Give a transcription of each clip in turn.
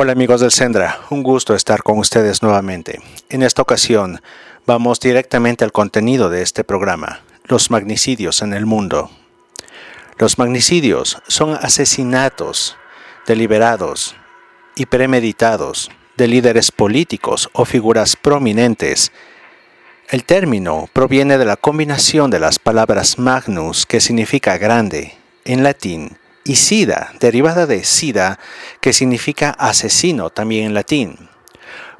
Hola amigos del Sendra, un gusto estar con ustedes nuevamente. En esta ocasión vamos directamente al contenido de este programa, los magnicidios en el mundo. Los magnicidios son asesinatos deliberados y premeditados de líderes políticos o figuras prominentes. El término proviene de la combinación de las palabras magnus, que significa grande, en latín, y sida, derivada de sida, que significa asesino también en latín,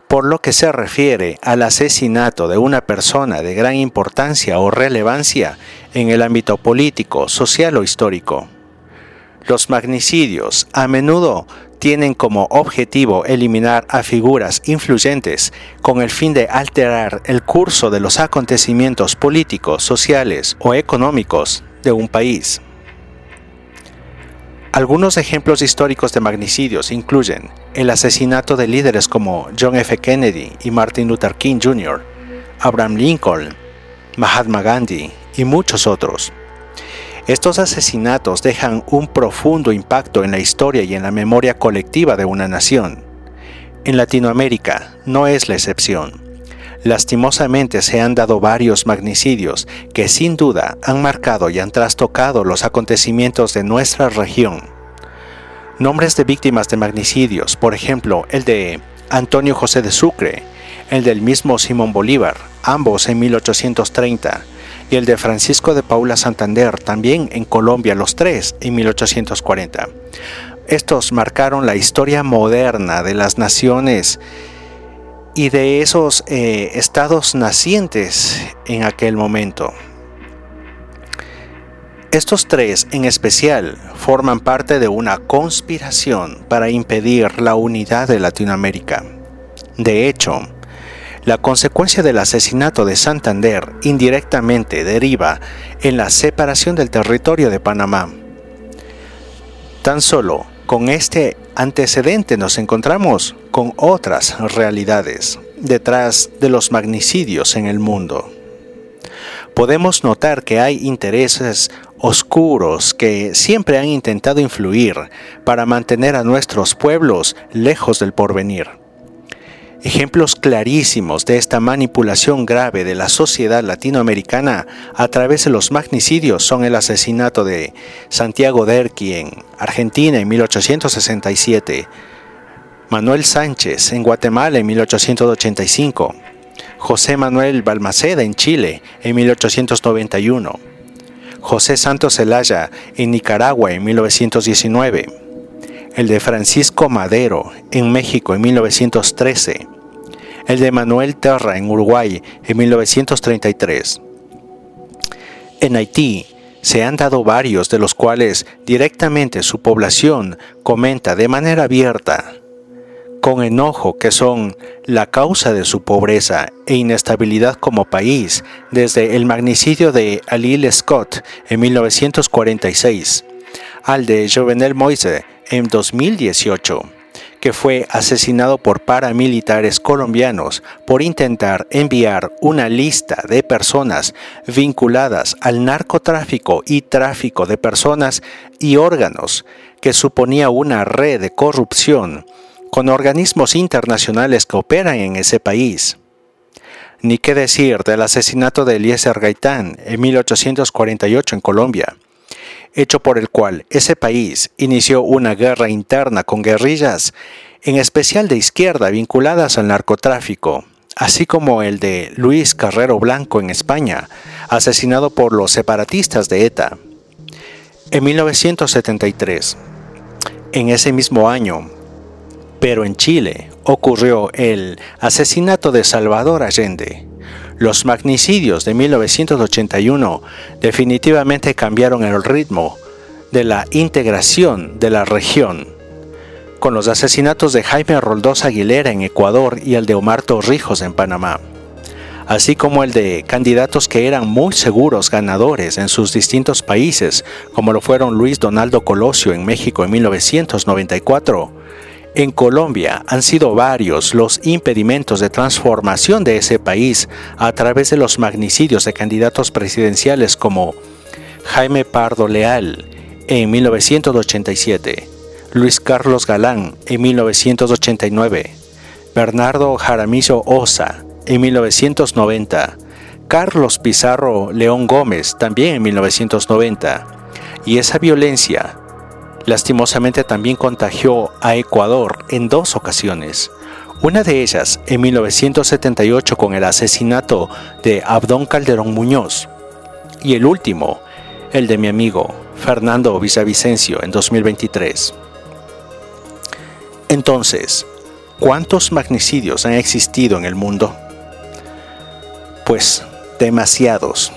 por lo que se refiere al asesinato de una persona de gran importancia o relevancia en el ámbito político, social o histórico. Los magnicidios a menudo tienen como objetivo eliminar a figuras influyentes con el fin de alterar el curso de los acontecimientos políticos, sociales o económicos de un país. Algunos ejemplos históricos de magnicidios incluyen el asesinato de líderes como John F. Kennedy y Martin Luther King Jr., Abraham Lincoln, Mahatma Gandhi y muchos otros. Estos asesinatos dejan un profundo impacto en la historia y en la memoria colectiva de una nación. En Latinoamérica no es la excepción. Lastimosamente se han dado varios magnicidios que sin duda han marcado y han trastocado los acontecimientos de nuestra región. Nombres de víctimas de magnicidios, por ejemplo, el de Antonio José de Sucre, el del mismo Simón Bolívar, ambos en 1830, y el de Francisco de Paula Santander, también en Colombia, los tres en 1840. Estos marcaron la historia moderna de las naciones y de esos eh, estados nacientes en aquel momento. Estos tres en especial forman parte de una conspiración para impedir la unidad de Latinoamérica. De hecho, la consecuencia del asesinato de Santander indirectamente deriva en la separación del territorio de Panamá. Tan solo con este antecedente nos encontramos con otras realidades detrás de los magnicidios en el mundo. Podemos notar que hay intereses oscuros que siempre han intentado influir para mantener a nuestros pueblos lejos del porvenir. Ejemplos clarísimos de esta manipulación grave de la sociedad latinoamericana a través de los magnicidios son el asesinato de Santiago Derqui en Argentina en 1867, Manuel Sánchez en Guatemala en 1885, José Manuel Balmaceda en Chile en 1891, José Santos Zelaya en Nicaragua en 1919, el de Francisco Madero en México en 1913, el de Manuel Terra en Uruguay en 1933. En Haití se han dado varios de los cuales directamente su población comenta de manera abierta, con enojo que son la causa de su pobreza e inestabilidad como país desde el magnicidio de Alil Scott en 1946 al de Jovenel Moise en 2018, que fue asesinado por paramilitares colombianos por intentar enviar una lista de personas vinculadas al narcotráfico y tráfico de personas y órganos, que suponía una red de corrupción con organismos internacionales que operan en ese país. Ni qué decir del asesinato de Eliezer Gaitán en 1848 en Colombia, hecho por el cual ese país inició una guerra interna con guerrillas, en especial de izquierda vinculadas al narcotráfico, así como el de Luis Carrero Blanco en España, asesinado por los separatistas de ETA. En 1973, en ese mismo año, pero en Chile, ocurrió el asesinato de Salvador Allende, los magnicidios de 1981 definitivamente cambiaron el ritmo de la integración de la región, con los asesinatos de Jaime Roldós Aguilera en Ecuador y el de Omar Torrijos en Panamá, así como el de candidatos que eran muy seguros ganadores en sus distintos países, como lo fueron Luis Donaldo Colosio en México en 1994. En Colombia han sido varios los impedimentos de transformación de ese país a través de los magnicidios de candidatos presidenciales como Jaime Pardo Leal en 1987, Luis Carlos Galán en 1989, Bernardo Jaramillo Osa en 1990, Carlos Pizarro León Gómez también en 1990, y esa violencia lastimosamente también contagió a Ecuador en dos ocasiones. Una de ellas en 1978 con el asesinato de Abdón Calderón Muñoz y el último, el de mi amigo Fernando Villavicencio en 2023. Entonces, ¿cuántos magnicidios han existido en el mundo? Pues demasiados.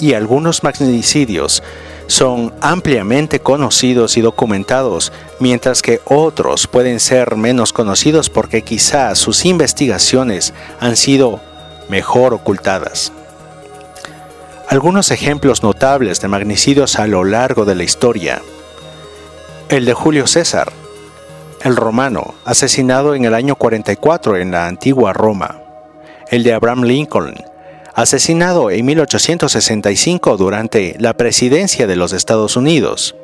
Y algunos magnicidios son ampliamente conocidos y documentados, mientras que otros pueden ser menos conocidos porque quizás sus investigaciones han sido mejor ocultadas. Algunos ejemplos notables de magnicidios a lo largo de la historia. El de Julio César, el romano, asesinado en el año 44 en la antigua Roma, el de Abraham Lincoln, asesinado en 1865 durante la presidencia de los Estados Unidos,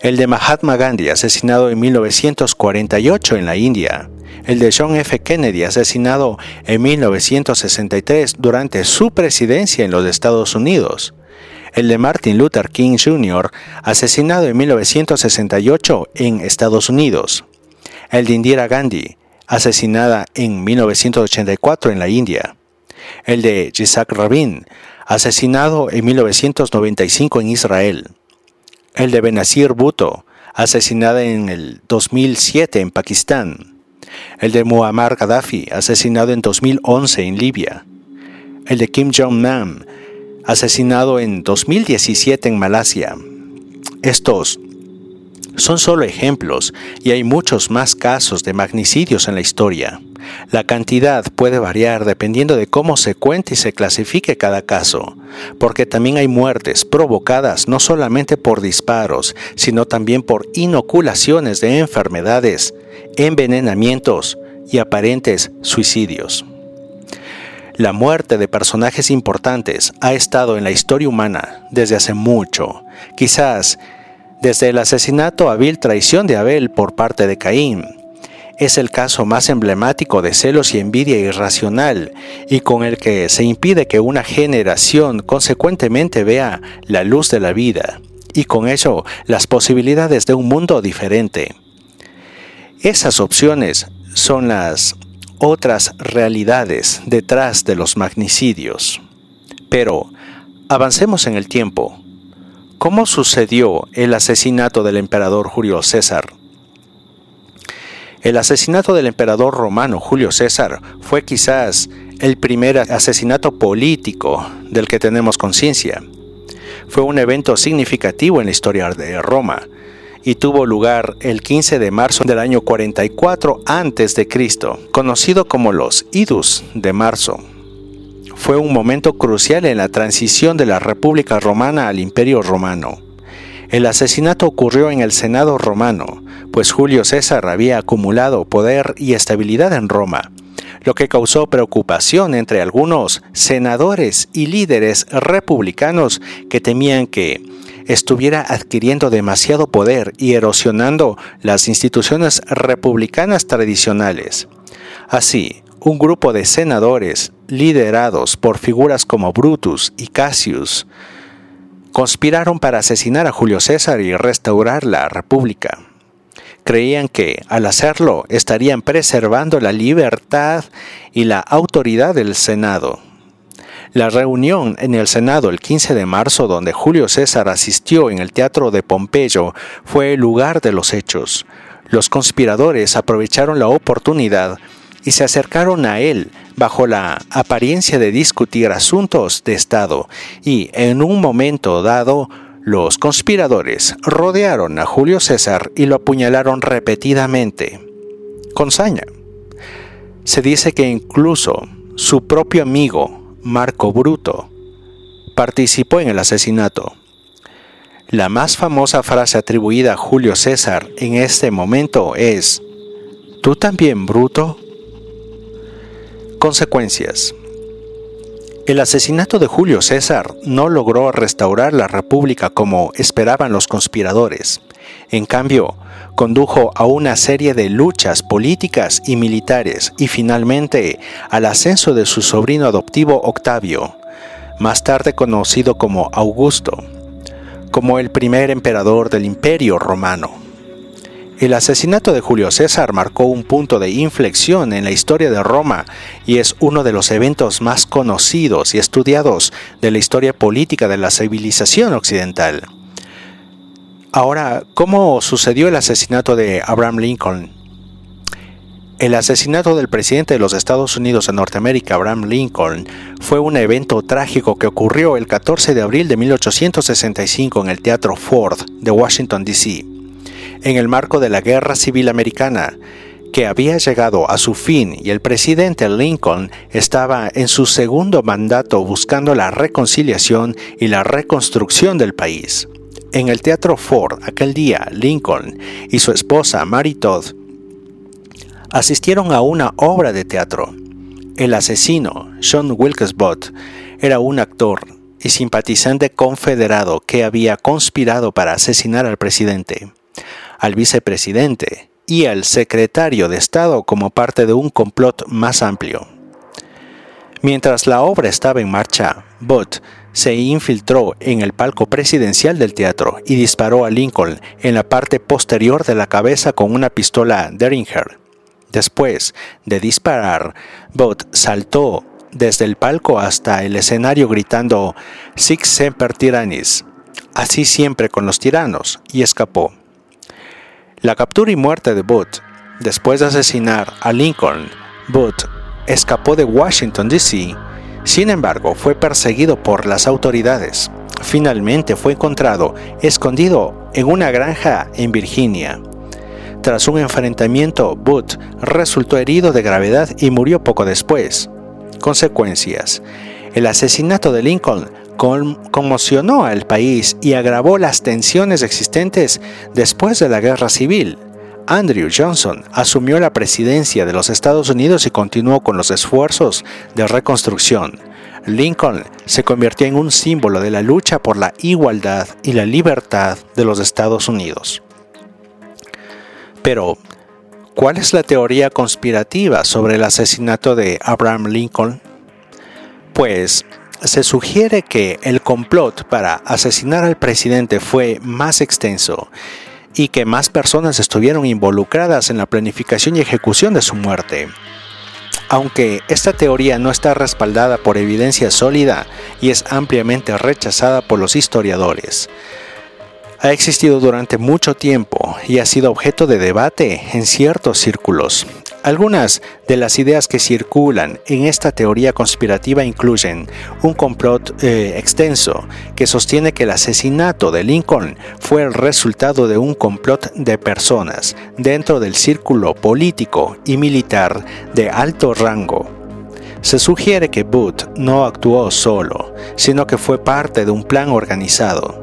el de Mahatma Gandhi, asesinado en 1948 en la India, el de John F. Kennedy, asesinado en 1963 durante su presidencia en los Estados Unidos, el de Martin Luther King Jr., asesinado en 1968 en Estados Unidos, el de Indira Gandhi, asesinada en 1984 en la India, el de Yitzhak Rabin, asesinado en 1995 en Israel, el de Benazir Bhutto, asesinada en el 2007 en Pakistán, el de Muammar Gaddafi, asesinado en 2011 en Libia, el de Kim Jong-nam, asesinado en 2017 en Malasia. Estos son solo ejemplos y hay muchos más casos de magnicidios en la historia. La cantidad puede variar dependiendo de cómo se cuente y se clasifique cada caso, porque también hay muertes provocadas no solamente por disparos, sino también por inoculaciones de enfermedades, envenenamientos y aparentes suicidios. La muerte de personajes importantes ha estado en la historia humana desde hace mucho, quizás desde el asesinato a vil traición de Abel por parte de Caín. Es el caso más emblemático de celos y envidia irracional y con el que se impide que una generación consecuentemente vea la luz de la vida y con ello las posibilidades de un mundo diferente. Esas opciones son las otras realidades detrás de los magnicidios. Pero avancemos en el tiempo ¿Cómo sucedió el asesinato del emperador Julio César? El asesinato del emperador romano Julio César fue quizás el primer asesinato político del que tenemos conciencia. Fue un evento significativo en la historia de Roma y tuvo lugar el 15 de marzo del año 44 a.C., conocido como los Idus de marzo fue un momento crucial en la transición de la República Romana al Imperio Romano. El asesinato ocurrió en el Senado romano, pues Julio César había acumulado poder y estabilidad en Roma, lo que causó preocupación entre algunos senadores y líderes republicanos que temían que estuviera adquiriendo demasiado poder y erosionando las instituciones republicanas tradicionales. Así, un grupo de senadores, liderados por figuras como Brutus y Cassius, conspiraron para asesinar a Julio César y restaurar la República. Creían que, al hacerlo, estarían preservando la libertad y la autoridad del Senado. La reunión en el Senado el 15 de marzo, donde Julio César asistió en el Teatro de Pompeyo, fue el lugar de los hechos. Los conspiradores aprovecharon la oportunidad y se acercaron a él bajo la apariencia de discutir asuntos de Estado y en un momento dado Los conspiradores rodearon a Julio César y lo apuñalaron repetidamente, con saña. Se dice que incluso su propio amigo, Marco Bruto, participó en el asesinato. La más famosa frase atribuida a Julio César en este momento es, ¿tú también, Bruto? Consecuencias. El asesinato de Julio César no logró restaurar la República como esperaban los conspiradores. En cambio, condujo a una serie de luchas políticas y militares y finalmente al ascenso de su sobrino adoptivo Octavio, más tarde conocido como Augusto, como el primer emperador del Imperio Romano. El asesinato de Julio César marcó un punto de inflexión en la historia de Roma y es uno de los eventos más conocidos y estudiados de la historia política de la civilización occidental. Ahora, ¿cómo sucedió el asesinato de Abraham Lincoln? El asesinato del presidente de los Estados Unidos de Norteamérica, Abraham Lincoln, fue un evento trágico que ocurrió el 14 de abril de 1865 en el Teatro Ford de Washington, D.C en el marco de la Guerra Civil Americana, que había llegado a su fin y el presidente Lincoln estaba en su segundo mandato buscando la reconciliación y la reconstrucción del país. En el Teatro Ford aquel día, Lincoln y su esposa Mary Todd asistieron a una obra de teatro. El asesino, John Wilkes Bott, era un actor y simpatizante confederado que había conspirado para asesinar al presidente al vicepresidente y al secretario de Estado como parte de un complot más amplio. Mientras la obra estaba en marcha, Bott se infiltró en el palco presidencial del teatro y disparó a Lincoln en la parte posterior de la cabeza con una pistola Derringer. Después de disparar, Bott saltó desde el palco hasta el escenario gritando Six Semper Tyrannis, así siempre con los tiranos, y escapó. La captura y muerte de Booth. Después de asesinar a Lincoln, Booth escapó de Washington, D.C., sin embargo fue perseguido por las autoridades. Finalmente fue encontrado escondido en una granja en Virginia. Tras un enfrentamiento, Booth resultó herido de gravedad y murió poco después. Consecuencias. El asesinato de Lincoln conmocionó al país y agravó las tensiones existentes después de la guerra civil. Andrew Johnson asumió la presidencia de los Estados Unidos y continuó con los esfuerzos de reconstrucción. Lincoln se convirtió en un símbolo de la lucha por la igualdad y la libertad de los Estados Unidos. Pero, ¿cuál es la teoría conspirativa sobre el asesinato de Abraham Lincoln? Pues se sugiere que el complot para asesinar al presidente fue más extenso y que más personas estuvieron involucradas en la planificación y ejecución de su muerte. Aunque esta teoría no está respaldada por evidencia sólida y es ampliamente rechazada por los historiadores, ha existido durante mucho tiempo y ha sido objeto de debate en ciertos círculos, algunas de las ideas que circulan en esta teoría conspirativa incluyen un complot eh, extenso que sostiene que el asesinato de Lincoln fue el resultado de un complot de personas dentro del círculo político y militar de alto rango. Se sugiere que Booth no actuó solo, sino que fue parte de un plan organizado.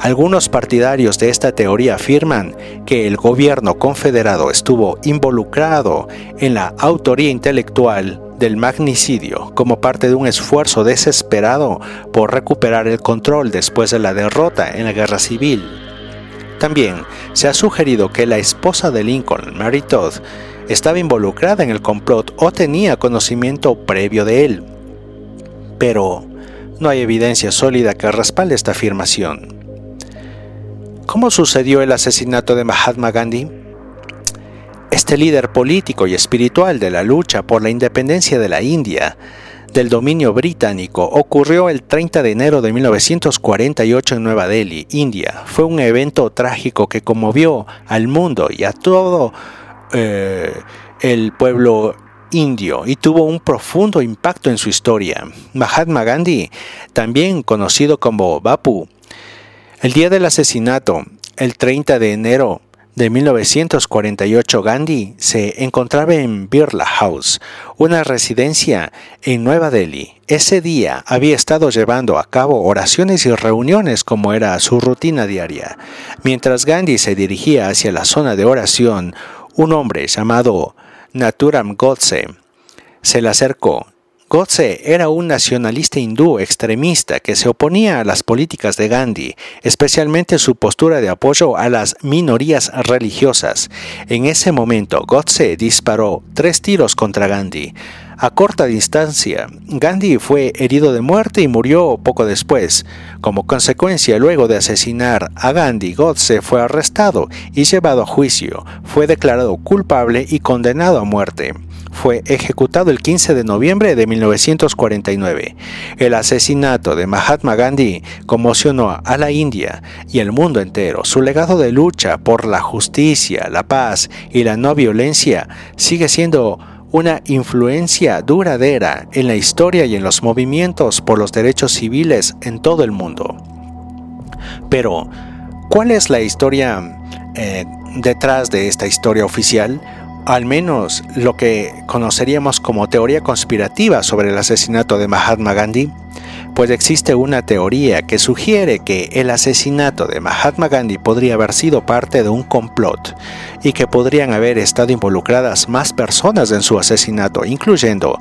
Algunos partidarios de esta teoría afirman que el gobierno confederado estuvo involucrado en la autoría intelectual del magnicidio como parte de un esfuerzo desesperado por recuperar el control después de la derrota en la guerra civil. También se ha sugerido que la esposa de Lincoln, Mary Todd, estaba involucrada en el complot o tenía conocimiento previo de él. Pero no hay evidencia sólida que respalde esta afirmación. ¿Cómo sucedió el asesinato de Mahatma Gandhi? Este líder político y espiritual de la lucha por la independencia de la India del dominio británico ocurrió el 30 de enero de 1948 en Nueva Delhi, India. Fue un evento trágico que conmovió al mundo y a todo eh, el pueblo indio y tuvo un profundo impacto en su historia. Mahatma Gandhi, también conocido como Bapu, El día del asesinato, el 30 de enero de 1948, Gandhi se encontraba en Birla House, una residencia en Nueva Delhi. Ese día había estado llevando a cabo oraciones y reuniones como era su rutina diaria. Mientras Gandhi se dirigía hacia la zona de oración, un hombre llamado Naturam Godse se le acercó Godse era un nacionalista hindú extremista que se oponía a las políticas de Gandhi, especialmente su postura de apoyo a las minorías religiosas. En ese momento, Godse disparó tres tiros contra Gandhi. A corta distancia, Gandhi fue herido de muerte y murió poco después. Como consecuencia, luego de asesinar a Gandhi, Godse fue arrestado y llevado a juicio. Fue declarado culpable y condenado a muerte fue ejecutado el 15 de noviembre de 1949. El asesinato de Mahatma Gandhi conmocionó a la India y el mundo entero. Su legado de lucha por la justicia, la paz y la no violencia sigue siendo una influencia duradera en la historia y en los movimientos por los derechos civiles en todo el mundo. Pero, ¿cuál es la historia eh, detrás de esta historia oficial? Al menos lo que conoceríamos como teoría conspirativa sobre el asesinato de Mahatma Gandhi, pues existe una teoría que sugiere que el asesinato de Mahatma Gandhi podría haber sido parte de un complot y que podrían haber estado involucradas más personas en su asesinato, incluyendo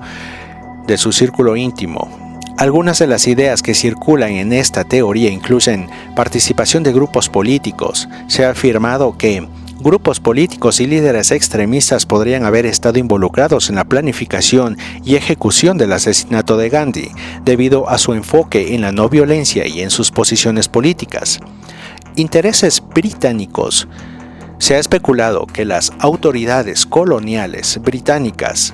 de su círculo íntimo. Algunas de las ideas que circulan en esta teoría incluyen participación de grupos políticos. Se ha afirmado que Grupos políticos y líderes extremistas podrían haber estado involucrados en la planificación y ejecución del asesinato de Gandhi, debido a su enfoque en la no violencia y en sus posiciones políticas. Intereses británicos. Se ha especulado que las autoridades coloniales británicas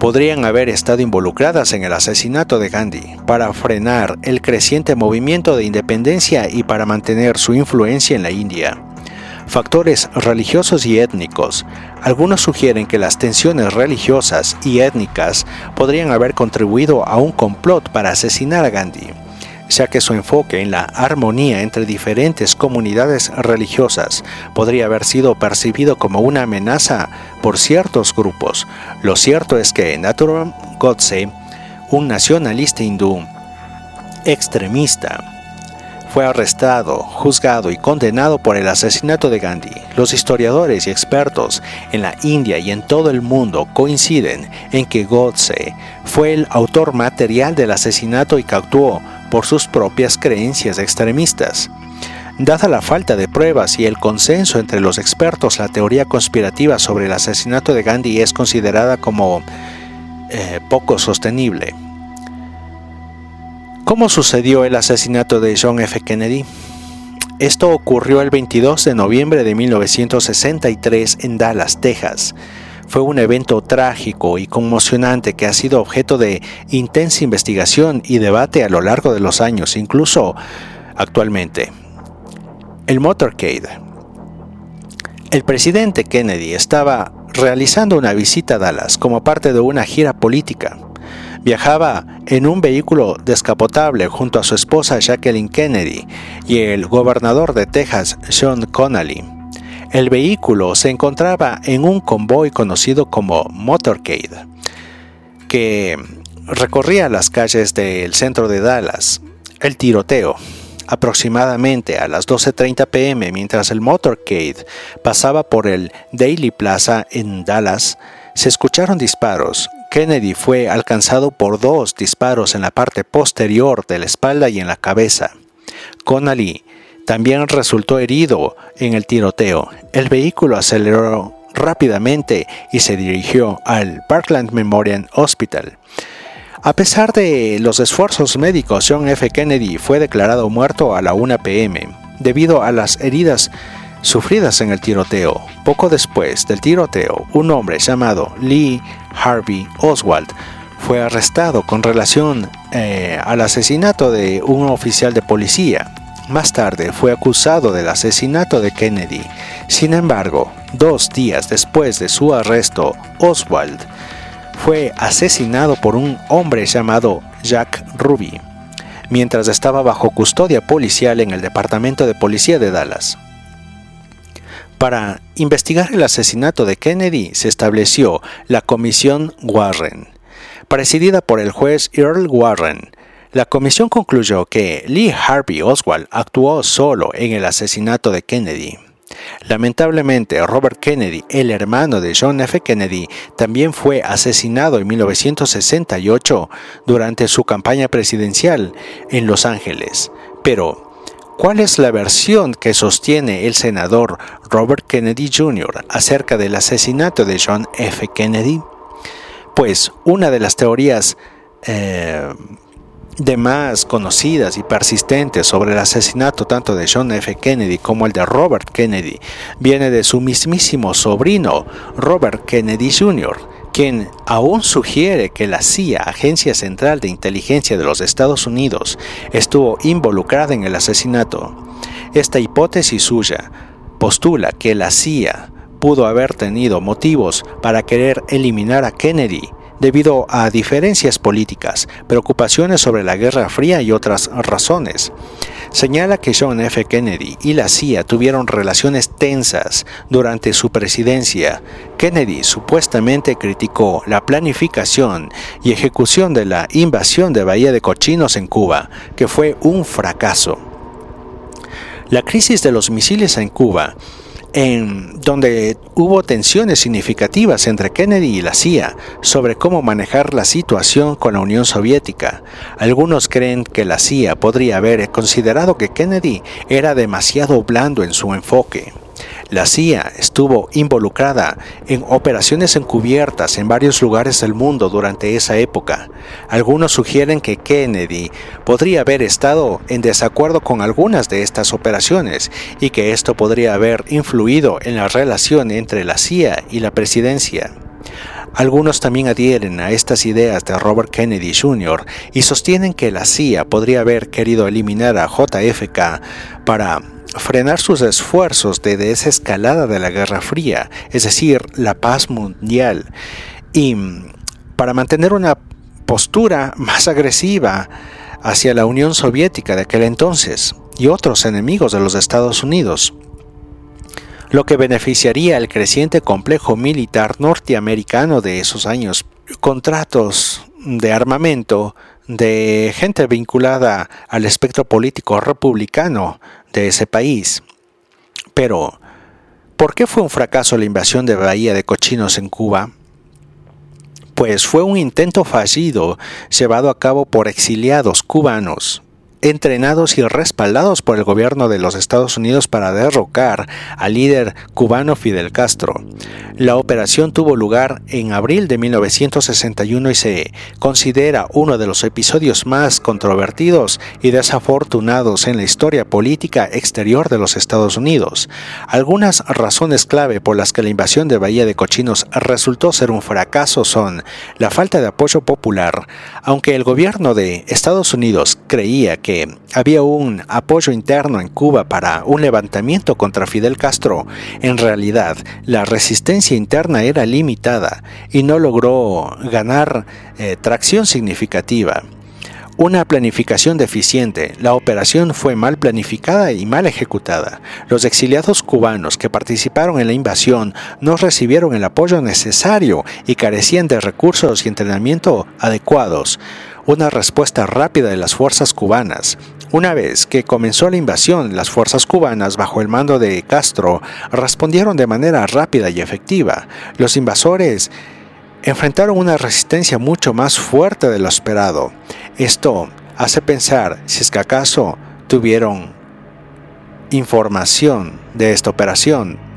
podrían haber estado involucradas en el asesinato de Gandhi para frenar el creciente movimiento de independencia y para mantener su influencia en la India factores religiosos y étnicos. Algunos sugieren que las tensiones religiosas y étnicas podrían haber contribuido a un complot para asesinar a Gandhi, ya que su enfoque en la armonía entre diferentes comunidades religiosas podría haber sido percibido como una amenaza por ciertos grupos. Lo cierto es que Natural Godse, un nacionalista hindú extremista, fue arrestado, juzgado y condenado por el asesinato de Gandhi. Los historiadores y expertos en la India y en todo el mundo coinciden en que Godse fue el autor material del asesinato y que actuó por sus propias creencias extremistas. Dada la falta de pruebas y el consenso entre los expertos, la teoría conspirativa sobre el asesinato de Gandhi es considerada como eh, poco sostenible. ¿Cómo sucedió el asesinato de John F. Kennedy? Esto ocurrió el 22 de noviembre de 1963 en Dallas, Texas. Fue un evento trágico y conmocionante que ha sido objeto de intensa investigación y debate a lo largo de los años, incluso actualmente. El motorcade. El presidente Kennedy estaba realizando una visita a Dallas como parte de una gira política. Viajaba en un vehículo descapotable junto a su esposa Jacqueline Kennedy y el gobernador de Texas, Sean Connolly. El vehículo se encontraba en un convoy conocido como Motorcade, que recorría las calles del centro de Dallas. El tiroteo, aproximadamente a las 12.30 pm, mientras el Motorcade pasaba por el Daily Plaza en Dallas, se escucharon disparos Kennedy fue alcanzado por dos disparos en la parte posterior de la espalda y en la cabeza. Connolly también resultó herido en el tiroteo. El vehículo aceleró rápidamente y se dirigió al Parkland Memorial Hospital. A pesar de los esfuerzos médicos, John F. Kennedy fue declarado muerto a la 1 pm debido a las heridas sufridas en el tiroteo. Poco después del tiroteo, un hombre llamado Lee Harvey Oswald fue arrestado con relación eh, al asesinato de un oficial de policía. Más tarde fue acusado del asesinato de Kennedy. Sin embargo, dos días después de su arresto, Oswald fue asesinado por un hombre llamado Jack Ruby. mientras estaba bajo custodia policial en el Departamento de Policía de Dallas. Para investigar el asesinato de Kennedy se estableció la Comisión Warren, presidida por el juez Earl Warren. La comisión concluyó que Lee Harvey Oswald actuó solo en el asesinato de Kennedy. Lamentablemente, Robert Kennedy, el hermano de John F. Kennedy, también fue asesinado en 1968 durante su campaña presidencial en Los Ángeles. Pero, ¿Cuál es la versión que sostiene el senador Robert Kennedy Jr. acerca del asesinato de John F. Kennedy? Pues una de las teorías eh, de más conocidas y persistentes sobre el asesinato tanto de John F. Kennedy como el de Robert Kennedy viene de su mismísimo sobrino, Robert Kennedy Jr., quien aún sugiere que la CIA, Agencia Central de Inteligencia de los Estados Unidos, estuvo involucrada en el asesinato. Esta hipótesis suya postula que la CIA pudo haber tenido motivos para querer eliminar a Kennedy debido a diferencias políticas, preocupaciones sobre la Guerra Fría y otras razones. Señala que John F. Kennedy y la CIA tuvieron relaciones tensas durante su presidencia. Kennedy supuestamente criticó la planificación y ejecución de la invasión de Bahía de Cochinos en Cuba, que fue un fracaso. La crisis de los misiles en Cuba en donde hubo tensiones significativas entre Kennedy y la CIA sobre cómo manejar la situación con la Unión Soviética. Algunos creen que la CIA podría haber considerado que Kennedy era demasiado blando en su enfoque. La CIA estuvo involucrada en operaciones encubiertas en varios lugares del mundo durante esa época. Algunos sugieren que Kennedy podría haber estado en desacuerdo con algunas de estas operaciones y que esto podría haber influido en la relación entre la CIA y la presidencia. Algunos también adhieren a estas ideas de Robert Kennedy Jr. y sostienen que la CIA podría haber querido eliminar a JFK para frenar sus esfuerzos de desescalada de la Guerra Fría, es decir, la paz mundial, y para mantener una postura más agresiva hacia la Unión Soviética de aquel entonces y otros enemigos de los Estados Unidos, lo que beneficiaría al creciente complejo militar norteamericano de esos años. Contratos de armamento de gente vinculada al espectro político republicano de ese país. Pero, ¿por qué fue un fracaso la invasión de Bahía de Cochinos en Cuba? Pues fue un intento fallido llevado a cabo por exiliados cubanos entrenados y respaldados por el gobierno de los Estados Unidos para derrocar al líder cubano Fidel Castro. La operación tuvo lugar en abril de 1961 y se considera uno de los episodios más controvertidos y desafortunados en la historia política exterior de los Estados Unidos. Algunas razones clave por las que la invasión de Bahía de Cochinos resultó ser un fracaso son la falta de apoyo popular, aunque el gobierno de Estados Unidos creía que había un apoyo interno en Cuba para un levantamiento contra Fidel Castro, en realidad la resistencia interna era limitada y no logró ganar eh, tracción significativa. Una planificación deficiente, la operación fue mal planificada y mal ejecutada. Los exiliados cubanos que participaron en la invasión no recibieron el apoyo necesario y carecían de recursos y entrenamiento adecuados una respuesta rápida de las fuerzas cubanas. Una vez que comenzó la invasión, las fuerzas cubanas bajo el mando de Castro respondieron de manera rápida y efectiva. Los invasores enfrentaron una resistencia mucho más fuerte de lo esperado. Esto hace pensar si es que acaso tuvieron información de esta operación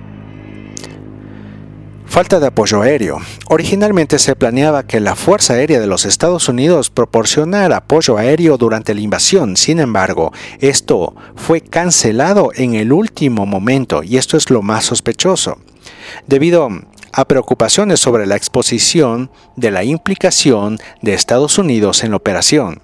Falta de apoyo aéreo. Originalmente se planeaba que la Fuerza Aérea de los Estados Unidos proporcionara apoyo aéreo durante la invasión. Sin embargo, esto fue cancelado en el último momento y esto es lo más sospechoso. Debido a preocupaciones sobre la exposición de la implicación de Estados Unidos en la operación.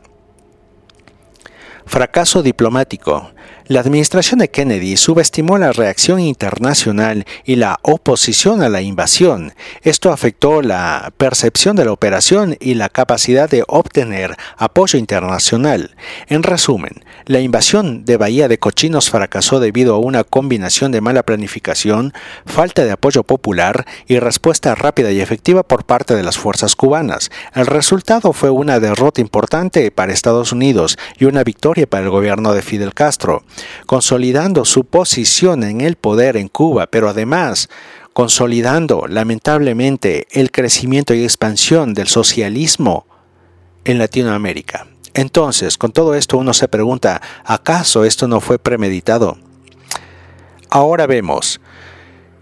Fracaso diplomático. La administración de Kennedy subestimó la reacción internacional y la oposición a la invasión. Esto afectó la percepción de la operación y la capacidad de obtener apoyo internacional. En resumen, la invasión de Bahía de Cochinos fracasó debido a una combinación de mala planificación, falta de apoyo popular y respuesta rápida y efectiva por parte de las fuerzas cubanas. El resultado fue una derrota importante para Estados Unidos y una victoria para el gobierno de Fidel Castro consolidando su posición en el poder en Cuba, pero además consolidando lamentablemente el crecimiento y expansión del socialismo en Latinoamérica. Entonces, con todo esto uno se pregunta, ¿acaso esto no fue premeditado? Ahora vemos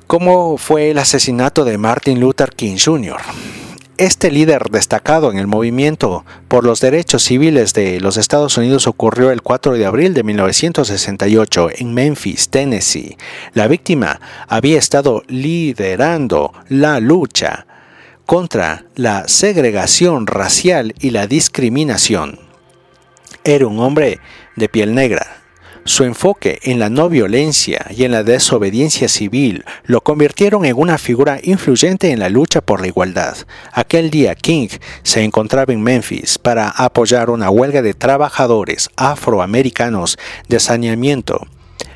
cómo fue el asesinato de Martin Luther King Jr. Este líder destacado en el movimiento por los derechos civiles de los Estados Unidos ocurrió el 4 de abril de 1968 en Memphis, Tennessee. La víctima había estado liderando la lucha contra la segregación racial y la discriminación. Era un hombre de piel negra, su enfoque en la no violencia y en la desobediencia civil lo convirtieron en una figura influyente en la lucha por la igualdad. Aquel día King se encontraba en Memphis para apoyar una huelga de trabajadores afroamericanos de saneamiento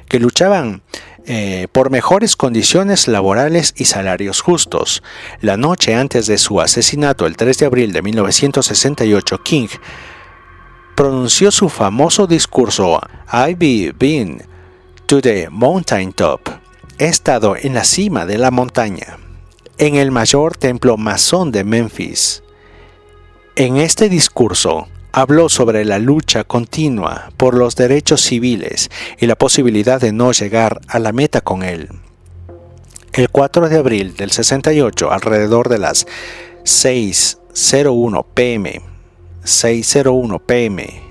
que luchaban eh, por mejores condiciones laborales y salarios justos. La noche antes de su asesinato, el 3 de abril de 1968, King pronunció su famoso discurso I've been to the mountain top. He estado en la cima de la montaña, en el mayor templo masón de Memphis. En este discurso habló sobre la lucha continua por los derechos civiles y la posibilidad de no llegar a la meta con él. El 4 de abril del 68, alrededor de las 6.01 pm, 6.01 pm,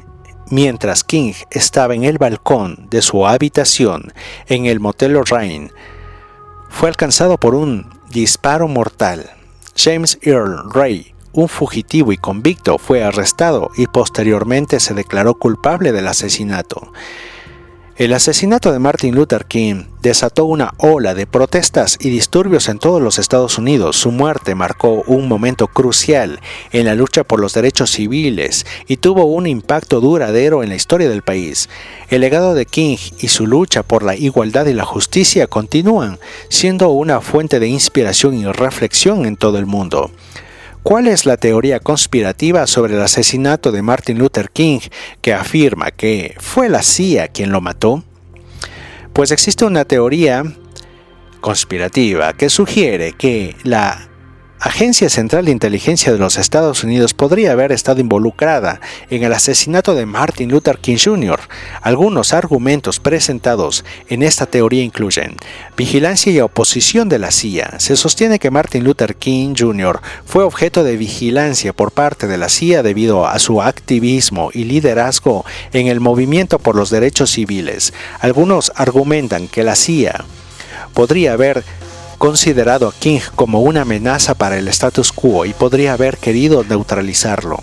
mientras King estaba en el balcón de su habitación en el Motel Lorraine, fue alcanzado por un disparo mortal. James Earl Ray, un fugitivo y convicto, fue arrestado y posteriormente se declaró culpable del asesinato. El asesinato de Martin Luther King desató una ola de protestas y disturbios en todos los Estados Unidos. Su muerte marcó un momento crucial en la lucha por los derechos civiles y tuvo un impacto duradero en la historia del país. El legado de King y su lucha por la igualdad y la justicia continúan siendo una fuente de inspiración y reflexión en todo el mundo. ¿Cuál es la teoría conspirativa sobre el asesinato de Martin Luther King que afirma que fue la CIA quien lo mató? Pues existe una teoría conspirativa que sugiere que la Agencia Central de Inteligencia de los Estados Unidos podría haber estado involucrada en el asesinato de Martin Luther King Jr. Algunos argumentos presentados en esta teoría incluyen vigilancia y oposición de la CIA. Se sostiene que Martin Luther King Jr. fue objeto de vigilancia por parte de la CIA debido a su activismo y liderazgo en el movimiento por los derechos civiles. Algunos argumentan que la CIA podría haber considerado a King como una amenaza para el status quo y podría haber querido neutralizarlo.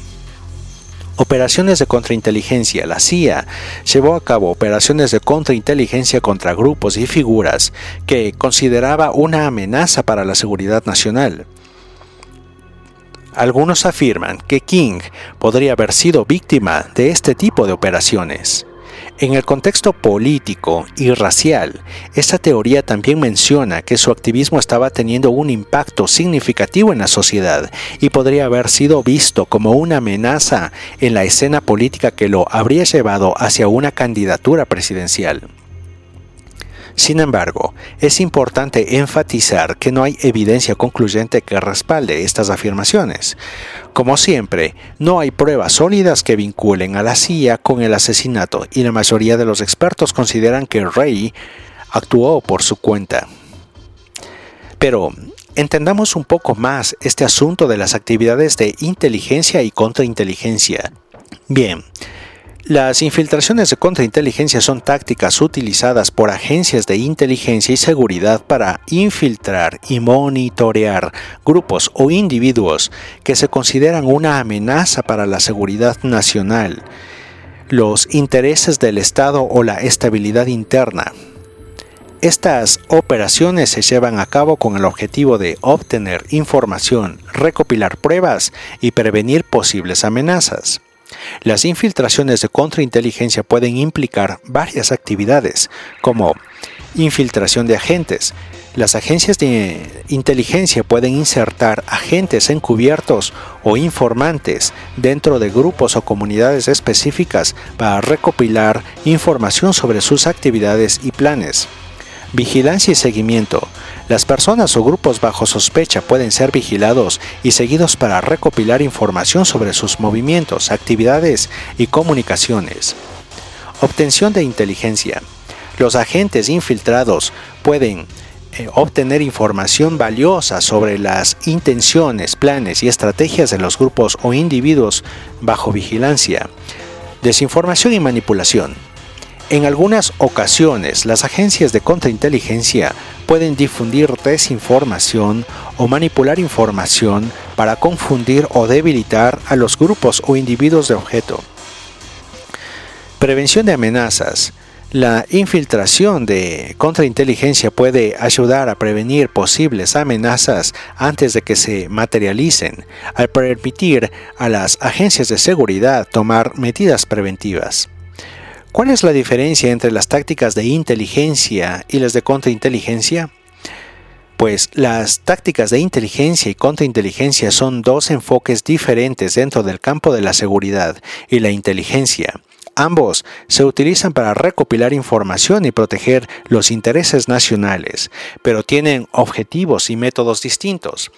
Operaciones de contrainteligencia. La CIA llevó a cabo operaciones de contrainteligencia contra grupos y figuras que consideraba una amenaza para la seguridad nacional. Algunos afirman que King podría haber sido víctima de este tipo de operaciones. En el contexto político y racial, esta teoría también menciona que su activismo estaba teniendo un impacto significativo en la sociedad y podría haber sido visto como una amenaza en la escena política que lo habría llevado hacia una candidatura presidencial. Sin embargo, es importante enfatizar que no hay evidencia concluyente que respalde estas afirmaciones. Como siempre, no hay pruebas sólidas que vinculen a la CIA con el asesinato y la mayoría de los expertos consideran que Ray actuó por su cuenta. Pero entendamos un poco más este asunto de las actividades de inteligencia y contrainteligencia. Bien, las infiltraciones de contrainteligencia son tácticas utilizadas por agencias de inteligencia y seguridad para infiltrar y monitorear grupos o individuos que se consideran una amenaza para la seguridad nacional. los intereses del Estado o la estabilidad interna. Estas operaciones se llevan a cabo con el objetivo de obtener información, recopilar pruebas y prevenir posibles amenazas. Las infiltraciones de contrainteligencia pueden implicar varias actividades, como infiltración de agentes. Las agencias de inteligencia pueden insertar agentes encubiertos o informantes dentro de grupos o comunidades específicas para recopilar información sobre sus actividades y planes. Vigilancia y seguimiento. Las personas o grupos bajo sospecha pueden ser vigilados y seguidos para recopilar información sobre sus movimientos, actividades y comunicaciones. Obtención de inteligencia. Los agentes infiltrados pueden eh, obtener información valiosa sobre las intenciones, planes y estrategias de los grupos o individuos bajo vigilancia. Desinformación y manipulación. En algunas ocasiones, las agencias de contrainteligencia pueden difundir desinformación o manipular información para confundir o debilitar a los grupos o individuos de objeto. Prevención de amenazas. La infiltración de contrainteligencia puede ayudar a prevenir posibles amenazas antes de que se materialicen, al permitir a las agencias de seguridad tomar medidas preventivas. ¿Cuál es la diferencia entre las tácticas de inteligencia y las de contrainteligencia? Pues las tácticas de inteligencia y contrainteligencia son dos enfoques diferentes dentro del campo de la seguridad y la inteligencia. Ambos se utilizan para recopilar información y proteger los intereses nacionales, pero tienen objetivos y métodos distintos.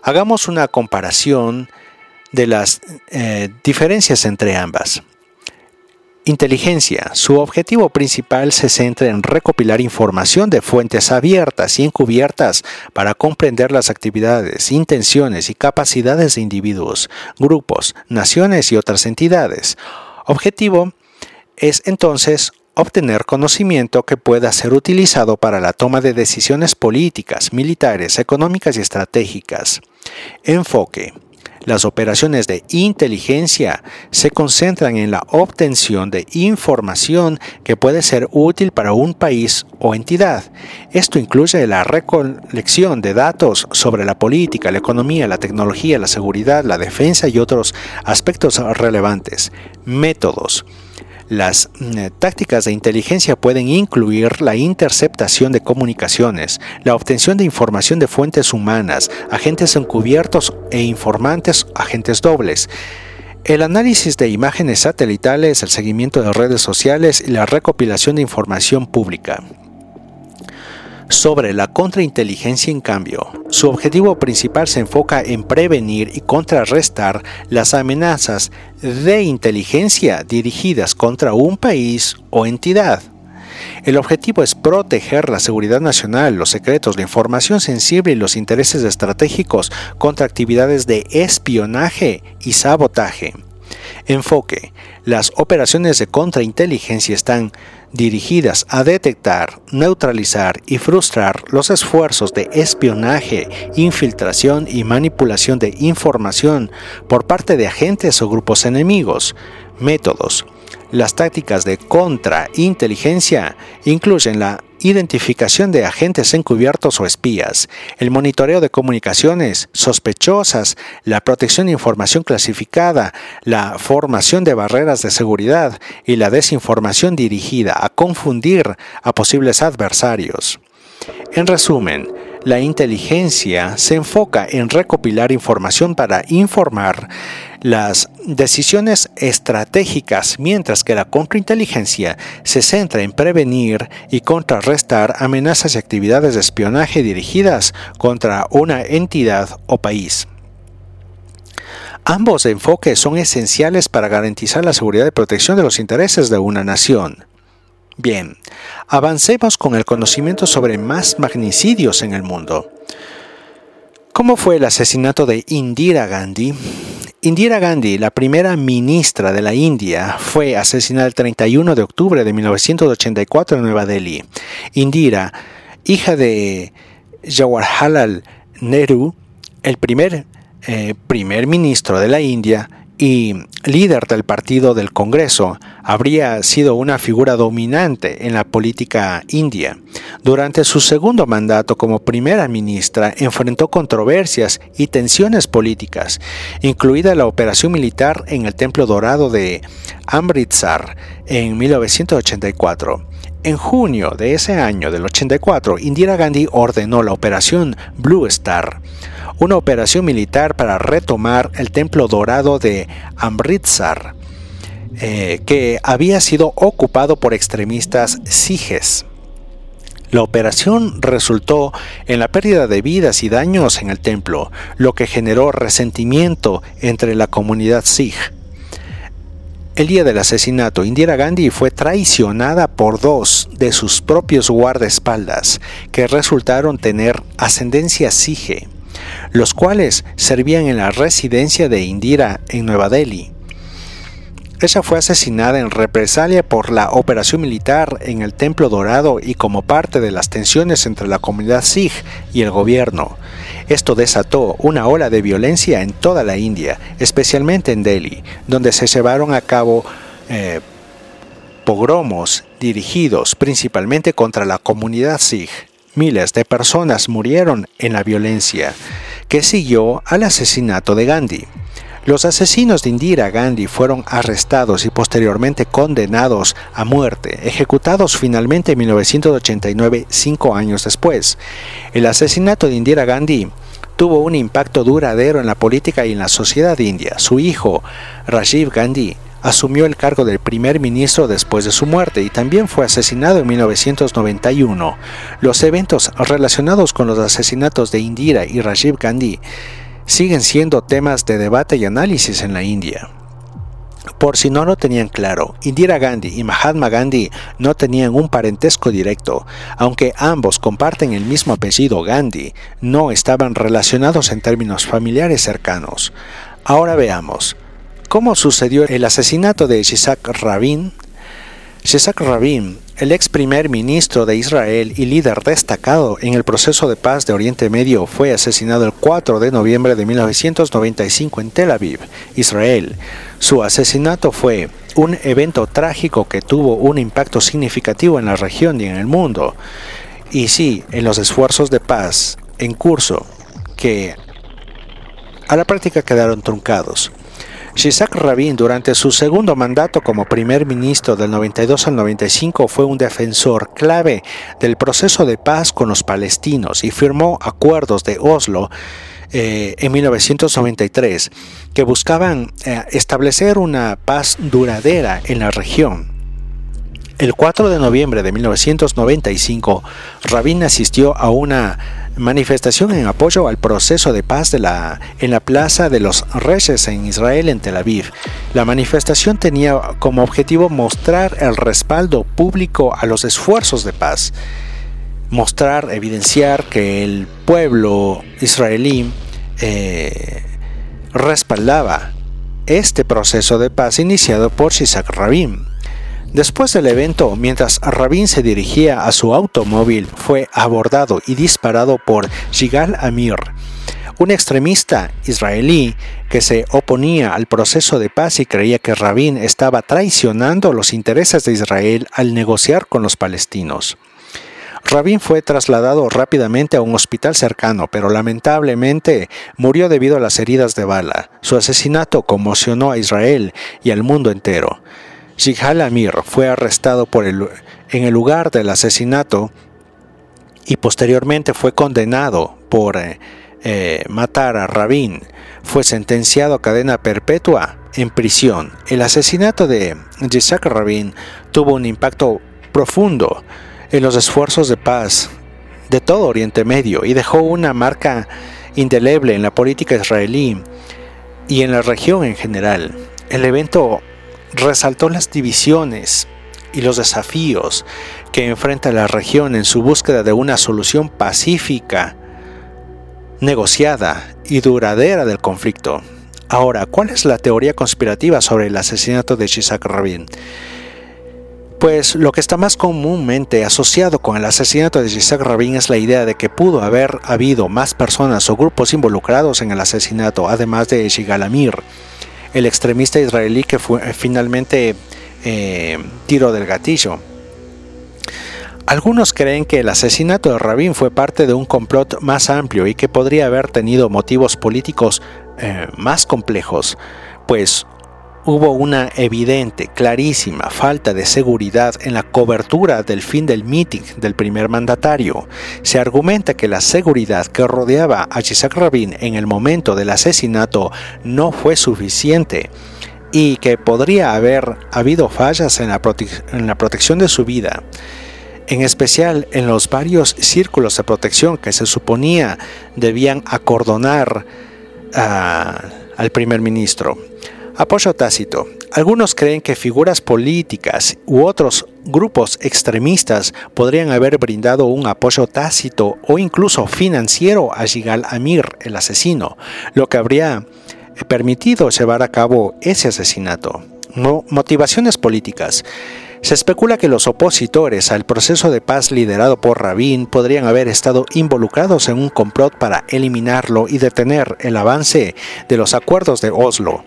Hagamos una comparación de las eh, diferencias entre ambas. Inteligencia. Su objetivo principal se centra en recopilar información de fuentes abiertas y encubiertas para comprender las actividades, intenciones y capacidades de individuos, grupos, naciones y otras entidades. Objetivo es entonces obtener conocimiento que pueda ser utilizado para la toma de decisiones políticas, militares, económicas y estratégicas. Enfoque. Las operaciones de inteligencia se concentran en la obtención de información que puede ser útil para un país o entidad. Esto incluye la recolección de datos sobre la política, la economía, la tecnología, la seguridad, la defensa y otros aspectos relevantes. Métodos. Las mm, tácticas de inteligencia pueden incluir la interceptación de comunicaciones, la obtención de información de fuentes humanas, agentes encubiertos e informantes, agentes dobles, el análisis de imágenes satelitales, el seguimiento de redes sociales y la recopilación de información pública. Sobre la contrainteligencia, en cambio, su objetivo principal se enfoca en prevenir y contrarrestar las amenazas de inteligencia dirigidas contra un país o entidad. El objetivo es proteger la seguridad nacional, los secretos, la información sensible y los intereses estratégicos contra actividades de espionaje y sabotaje. Enfoque. Las operaciones de contrainteligencia están dirigidas a detectar, neutralizar y frustrar los esfuerzos de espionaje, infiltración y manipulación de información por parte de agentes o grupos enemigos. Métodos. Las tácticas de contrainteligencia incluyen la identificación de agentes encubiertos o espías, el monitoreo de comunicaciones sospechosas, la protección de información clasificada, la formación de barreras de seguridad y la desinformación dirigida a confundir a posibles adversarios. En resumen, la inteligencia se enfoca en recopilar información para informar las decisiones estratégicas, mientras que la contrainteligencia se centra en prevenir y contrarrestar amenazas y actividades de espionaje dirigidas contra una entidad o país. Ambos enfoques son esenciales para garantizar la seguridad y protección de los intereses de una nación. Bien, avancemos con el conocimiento sobre más magnicidios en el mundo. ¿Cómo fue el asesinato de Indira Gandhi? Indira Gandhi, la primera ministra de la India, fue asesinada el 31 de octubre de 1984 en Nueva Delhi. Indira, hija de Jawaharlal Nehru, el primer eh, primer ministro de la India, y líder del partido del Congreso, habría sido una figura dominante en la política india. Durante su segundo mandato como primera ministra enfrentó controversias y tensiones políticas, incluida la operación militar en el Templo Dorado de Amritsar en 1984. En junio de ese año del 84, Indira Gandhi ordenó la operación Blue Star, una operación militar para retomar el templo dorado de Amritsar, eh, que había sido ocupado por extremistas sijes. La operación resultó en la pérdida de vidas y daños en el templo, lo que generó resentimiento entre la comunidad sikh. El día del asesinato, Indira Gandhi fue traicionada por dos de sus propios guardaespaldas, que resultaron tener ascendencia sige los cuales servían en la residencia de Indira en Nueva Delhi. Ella fue asesinada en represalia por la operación militar en el Templo Dorado y como parte de las tensiones entre la comunidad Sikh y el gobierno. Esto desató una ola de violencia en toda la India, especialmente en Delhi, donde se llevaron a cabo eh, pogromos dirigidos principalmente contra la comunidad Sikh. Miles de personas murieron en la violencia que siguió al asesinato de Gandhi. Los asesinos de Indira Gandhi fueron arrestados y posteriormente condenados a muerte, ejecutados finalmente en 1989, cinco años después. El asesinato de Indira Gandhi tuvo un impacto duradero en la política y en la sociedad india. Su hijo, Rajiv Gandhi, asumió el cargo del primer ministro después de su muerte y también fue asesinado en 1991. Los eventos relacionados con los asesinatos de Indira y Rajiv Gandhi siguen siendo temas de debate y análisis en la India. Por si no lo tenían claro, Indira Gandhi y Mahatma Gandhi no tenían un parentesco directo, aunque ambos comparten el mismo apellido Gandhi, no estaban relacionados en términos familiares cercanos. Ahora veamos, cómo sucedió el asesinato de Yitzhak Rabin. Yitzhak Rabin, el ex primer ministro de Israel y líder destacado en el proceso de paz de Oriente Medio, fue asesinado el 4 de noviembre de 1995 en Tel Aviv, Israel. Su asesinato fue un evento trágico que tuvo un impacto significativo en la región y en el mundo. Y sí, en los esfuerzos de paz en curso, que a la práctica quedaron truncados. Shisak Rabin durante su segundo mandato como primer ministro del 92 al 95 fue un defensor clave del proceso de paz con los palestinos y firmó acuerdos de Oslo eh, en 1993 que buscaban eh, establecer una paz duradera en la región. El 4 de noviembre de 1995, Rabin asistió a una manifestación en apoyo al proceso de paz la, en la Plaza de los Reyes en Israel, en Tel Aviv. La manifestación tenía como objetivo mostrar el respaldo público a los esfuerzos de paz, mostrar, evidenciar que el pueblo israelí eh, respaldaba este proceso de paz iniciado por Shisak Rabin. Después del evento, mientras Rabin se dirigía a su automóvil, fue abordado y disparado por Yigal Amir, un extremista israelí que se oponía al proceso de paz y creía que Rabin estaba traicionando los intereses de Israel al negociar con los palestinos. Rabin fue trasladado rápidamente a un hospital cercano, pero lamentablemente murió debido a las heridas de bala. Su asesinato conmocionó a Israel y al mundo entero. Shighal Amir fue arrestado por el, en el lugar del asesinato y posteriormente fue condenado por eh, eh, matar a Rabin. Fue sentenciado a cadena perpetua en prisión. El asesinato de Yitzhak Rabin tuvo un impacto profundo en los esfuerzos de paz de todo Oriente Medio y dejó una marca indeleble en la política israelí y en la región en general. El evento resaltó las divisiones y los desafíos que enfrenta la región en su búsqueda de una solución pacífica, negociada y duradera del conflicto. Ahora, ¿cuál es la teoría conspirativa sobre el asesinato de Shisak Rabin? Pues lo que está más comúnmente asociado con el asesinato de Yitzhak Rabin es la idea de que pudo haber habido más personas o grupos involucrados en el asesinato, además de Shigal Amir, el extremista israelí que fue finalmente eh, tiro del gatillo. Algunos creen que el asesinato de Rabin fue parte de un complot más amplio y que podría haber tenido motivos políticos eh, más complejos, pues hubo una evidente, clarísima falta de seguridad en la cobertura del fin del meeting del primer mandatario. Se argumenta que la seguridad que rodeaba a Yitzhak Rabin en el momento del asesinato no fue suficiente y que podría haber habido fallas en la, en la protección de su vida en especial en los varios círculos de protección que se suponía debían acordonar al primer ministro. Apoyo tácito. Algunos creen que figuras políticas u otros grupos extremistas podrían haber brindado un apoyo tácito o incluso financiero a Yigal Amir, el asesino, lo que habría permitido llevar a cabo ese asesinato. motivaciones políticas. Se especula que los opositores al proceso de paz liderado por Rabin podrían haber estado involucrados en un complot para eliminarlo y detener el avance de los acuerdos de Oslo.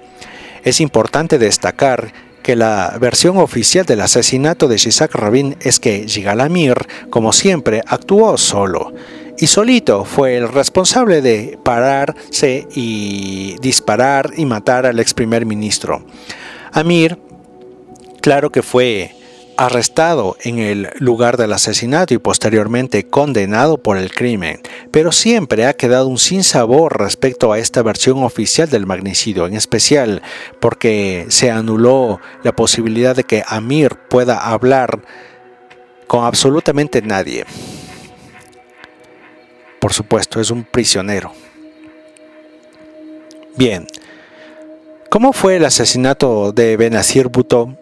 Es importante destacar que la versión oficial del asesinato de Shisak Rabin es que Yigal Amir, como siempre, actuó solo y solito fue el responsable de pararse y disparar y matar al ex primer ministro. Amir, claro que fue arrestado en el lugar del asesinato y posteriormente condenado por el crimen, pero siempre ha quedado un sinsabor respecto a esta versión oficial del magnicidio, en especial porque se anuló la posibilidad de que Amir pueda hablar con absolutamente nadie. Por supuesto, es un prisionero. Bien, ¿cómo fue el asesinato de Benazir Bhutto?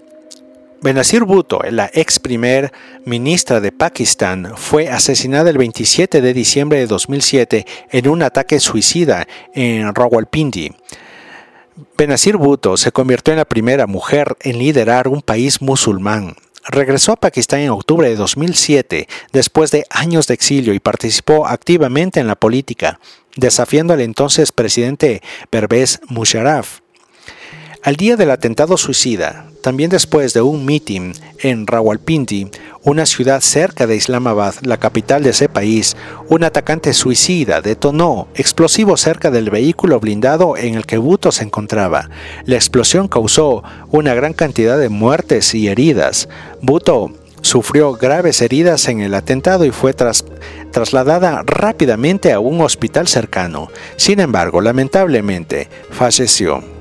Benazir Bhutto, la ex primer ministra de Pakistán, fue asesinada el 27 de diciembre de 2007 en un ataque suicida en Rawalpindi. Benazir Bhutto se convirtió en la primera mujer en liderar un país musulmán. Regresó a Pakistán en octubre de 2007 después de años de exilio y participó activamente en la política, desafiando al entonces presidente Pervez Musharraf. Al día del atentado suicida, también después de un meeting en Rawalpindi, una ciudad cerca de Islamabad, la capital de ese país, un atacante suicida detonó explosivos cerca del vehículo blindado en el que Bhutto se encontraba. La explosión causó una gran cantidad de muertes y heridas. Bhutto sufrió graves heridas en el atentado y fue trasladada rápidamente a un hospital cercano. Sin embargo, lamentablemente, falleció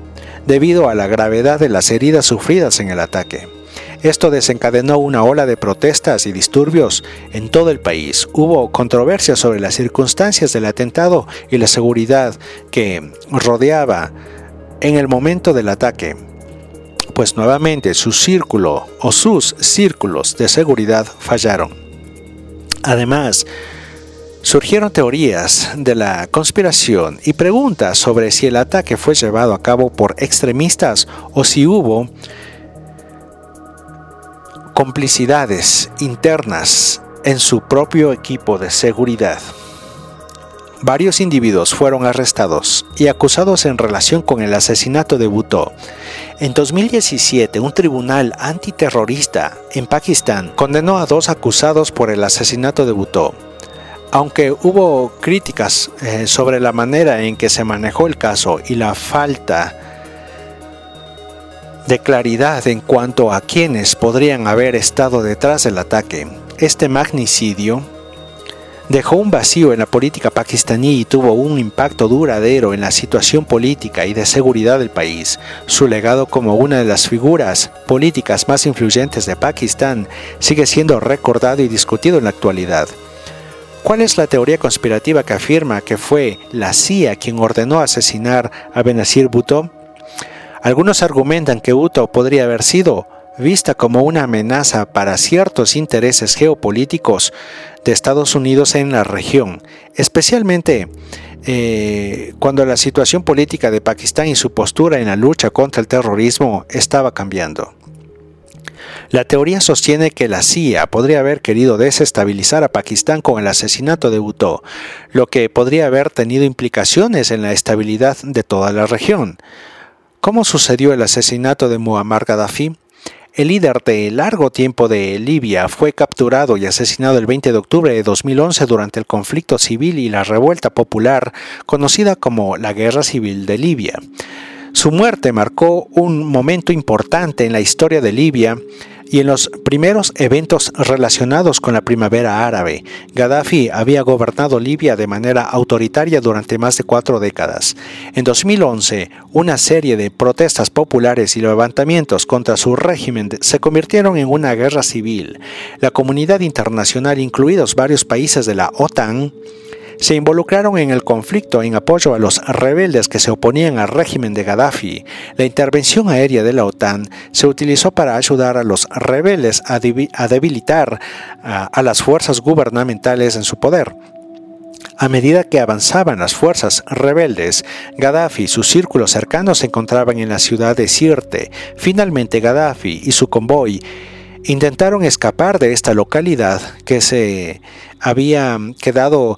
debido a la gravedad de las heridas sufridas en el ataque. Esto desencadenó una ola de protestas y disturbios en todo el país. Hubo controversia sobre las circunstancias del atentado y la seguridad que rodeaba en el momento del ataque, pues nuevamente su círculo o sus círculos de seguridad fallaron. Además, surgieron teorías de la conspiración y preguntas sobre si el ataque fue llevado a cabo por extremistas o si hubo complicidades internas en su propio equipo de seguridad. Varios individuos fueron arrestados y acusados en relación con el asesinato de Bhutto. En 2017, un tribunal antiterrorista en Pakistán condenó a dos acusados por el asesinato de Bhutto aunque hubo críticas eh, sobre la manera en que se manejó el caso y la falta de claridad en cuanto a quienes podrían haber estado detrás del ataque, este magnicidio dejó un vacío en la política pakistaní y tuvo un impacto duradero en la situación política y de seguridad del país. Su legado como una de las figuras políticas más influyentes de Pakistán sigue siendo recordado y discutido en la actualidad. ¿Cuál es la teoría conspirativa que afirma que fue la CIA quien ordenó asesinar a Benazir Bhutto? Algunos argumentan que Bhutto podría haber sido vista como una amenaza para ciertos intereses geopolíticos de Estados Unidos en la región, especialmente eh, cuando la situación política de Pakistán y su postura en la lucha contra el terrorismo estaba cambiando. La teoría sostiene que la CIA podría haber querido desestabilizar a Pakistán con el asesinato de Bhutto, lo que podría haber tenido implicaciones en la estabilidad de toda la región. ¿Cómo sucedió el asesinato de Muammar Gaddafi? El líder de largo tiempo de Libia fue capturado y asesinado el 20 de octubre de 2011 durante el conflicto civil y la revuelta popular conocida como la Guerra Civil de Libia. Su muerte marcó un momento importante en la historia de Libia y en los primeros eventos relacionados con la primavera árabe. Gaddafi había gobernado Libia de manera autoritaria durante más de cuatro décadas. En 2011, una serie de protestas populares y levantamientos contra su régimen se convirtieron en una guerra civil. La comunidad internacional, incluidos varios países de la OTAN, se involucraron en el conflicto en apoyo a los rebeldes que se oponían al régimen de Gaddafi. La intervención aérea de la OTAN se utilizó para ayudar a los rebeldes a, debilitar a las fuerzas gubernamentales en su poder. A medida que avanzaban las fuerzas rebeldes, Gaddafi y sus círculos cercanos se encontraban en la ciudad de Sirte. Finalmente Gaddafi y su convoy intentaron escapar de esta localidad que se había quedado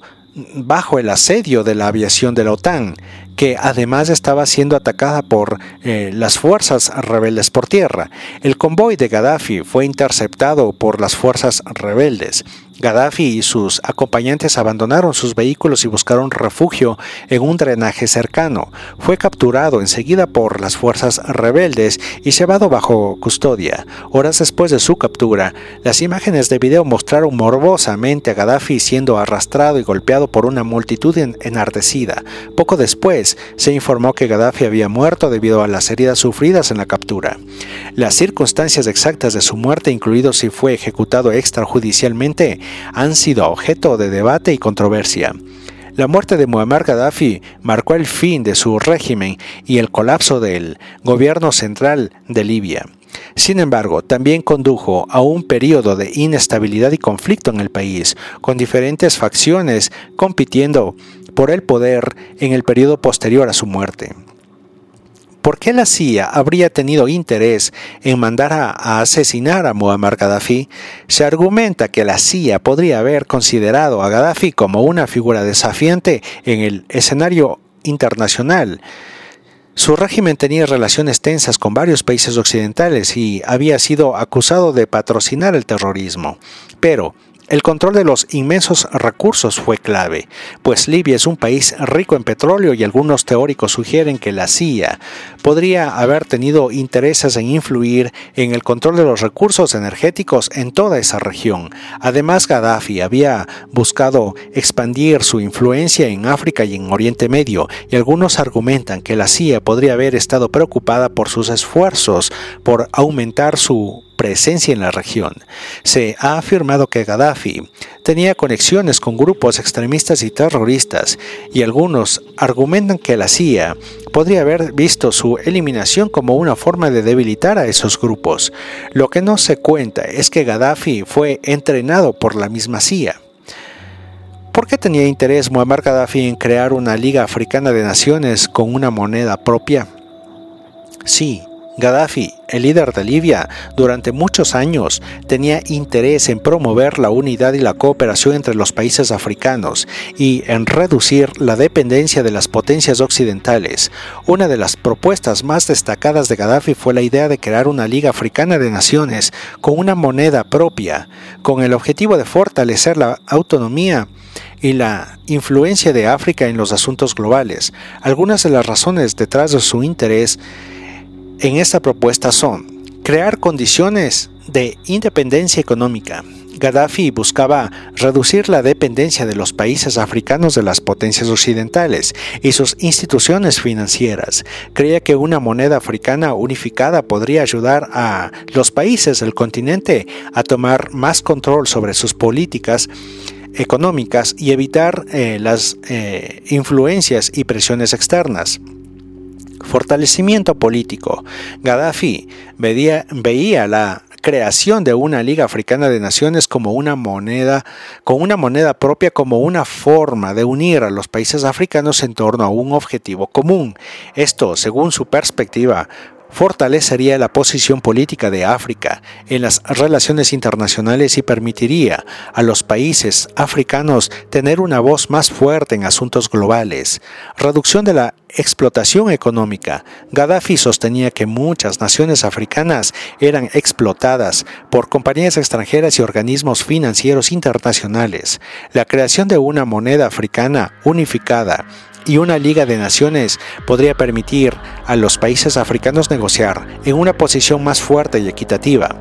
bajo el asedio de la aviación de la OTAN, que además estaba siendo atacada por eh, las fuerzas rebeldes por tierra. El convoy de Gaddafi fue interceptado por las fuerzas rebeldes. Gaddafi y sus acompañantes abandonaron sus vehículos y buscaron refugio en un drenaje cercano. Fue capturado enseguida por las fuerzas rebeldes y llevado bajo custodia. Horas después de su captura, las imágenes de video mostraron morbosamente a Gaddafi siendo arrastrado y golpeado por una multitud enardecida. Poco después, se informó que Gaddafi había muerto debido a las heridas sufridas en la captura. Las circunstancias exactas de su muerte, incluido si fue ejecutado extrajudicialmente, han sido objeto de debate y controversia. La muerte de Muammar Gaddafi marcó el fin de su régimen y el colapso del gobierno central de Libia. Sin embargo, también condujo a un periodo de inestabilidad y conflicto en el país, con diferentes facciones compitiendo por el poder en el periodo posterior a su muerte. ¿Por qué la CIA habría tenido interés en mandar a, asesinar a Muammar Gaddafi? Se argumenta que la CIA podría haber considerado a Gaddafi como una figura desafiante en el escenario internacional. Su régimen tenía relaciones tensas con varios países occidentales y había sido acusado de patrocinar el terrorismo. Pero, el control de los inmensos recursos fue clave, pues Libia es un país rico en petróleo y algunos teóricos sugieren que la CIA podría haber tenido intereses en influir en el control de los recursos energéticos en toda esa región. Además, Gaddafi había buscado expandir su influencia en África y en Oriente Medio, y algunos argumentan que la CIA podría haber estado preocupada por sus esfuerzos por aumentar su presencia en la región. Se ha afirmado que Gaddafi tenía conexiones con grupos extremistas y terroristas y algunos argumentan que la CIA podría haber visto su eliminación como una forma de debilitar a esos grupos. Lo que no se cuenta es que Gaddafi fue entrenado por la misma CIA. ¿Por qué tenía interés Muammar Gaddafi en crear una Liga Africana de Naciones con una moneda propia? Sí, Gaddafi, el líder de Libia, durante muchos años tenía interés en promover la unidad y la cooperación entre los países africanos y en reducir la dependencia de las potencias occidentales. Una de las propuestas más destacadas de Gaddafi fue la idea de crear una Liga Africana de Naciones con una moneda propia, con el objetivo de fortalecer la autonomía y la influencia de África en los asuntos globales. Algunas de las razones detrás de su interés en esta propuesta son crear condiciones de independencia económica. Gaddafi buscaba reducir la dependencia de los países africanos de las potencias occidentales y sus instituciones financieras. Creía que una moneda africana unificada podría ayudar a los países del continente a tomar más control sobre sus políticas económicas y evitar eh, las eh, influencias y presiones externas. Fortalecimiento político. Gaddafi veía, veía la creación de una Liga Africana de Naciones como una moneda, con una moneda propia como una forma de unir a los países africanos en torno a un objetivo común. Esto, según su perspectiva, fortalecería la posición política de África en las relaciones internacionales y permitiría a los países africanos tener una voz más fuerte en asuntos globales. Reducción de la explotación económica. Gaddafi sostenía que muchas naciones africanas eran explotadas por compañías extranjeras y organismos financieros internacionales. La creación de una moneda africana unificada y una Liga de Naciones podría permitir a los países africanos negociar en una posición más fuerte y equitativa.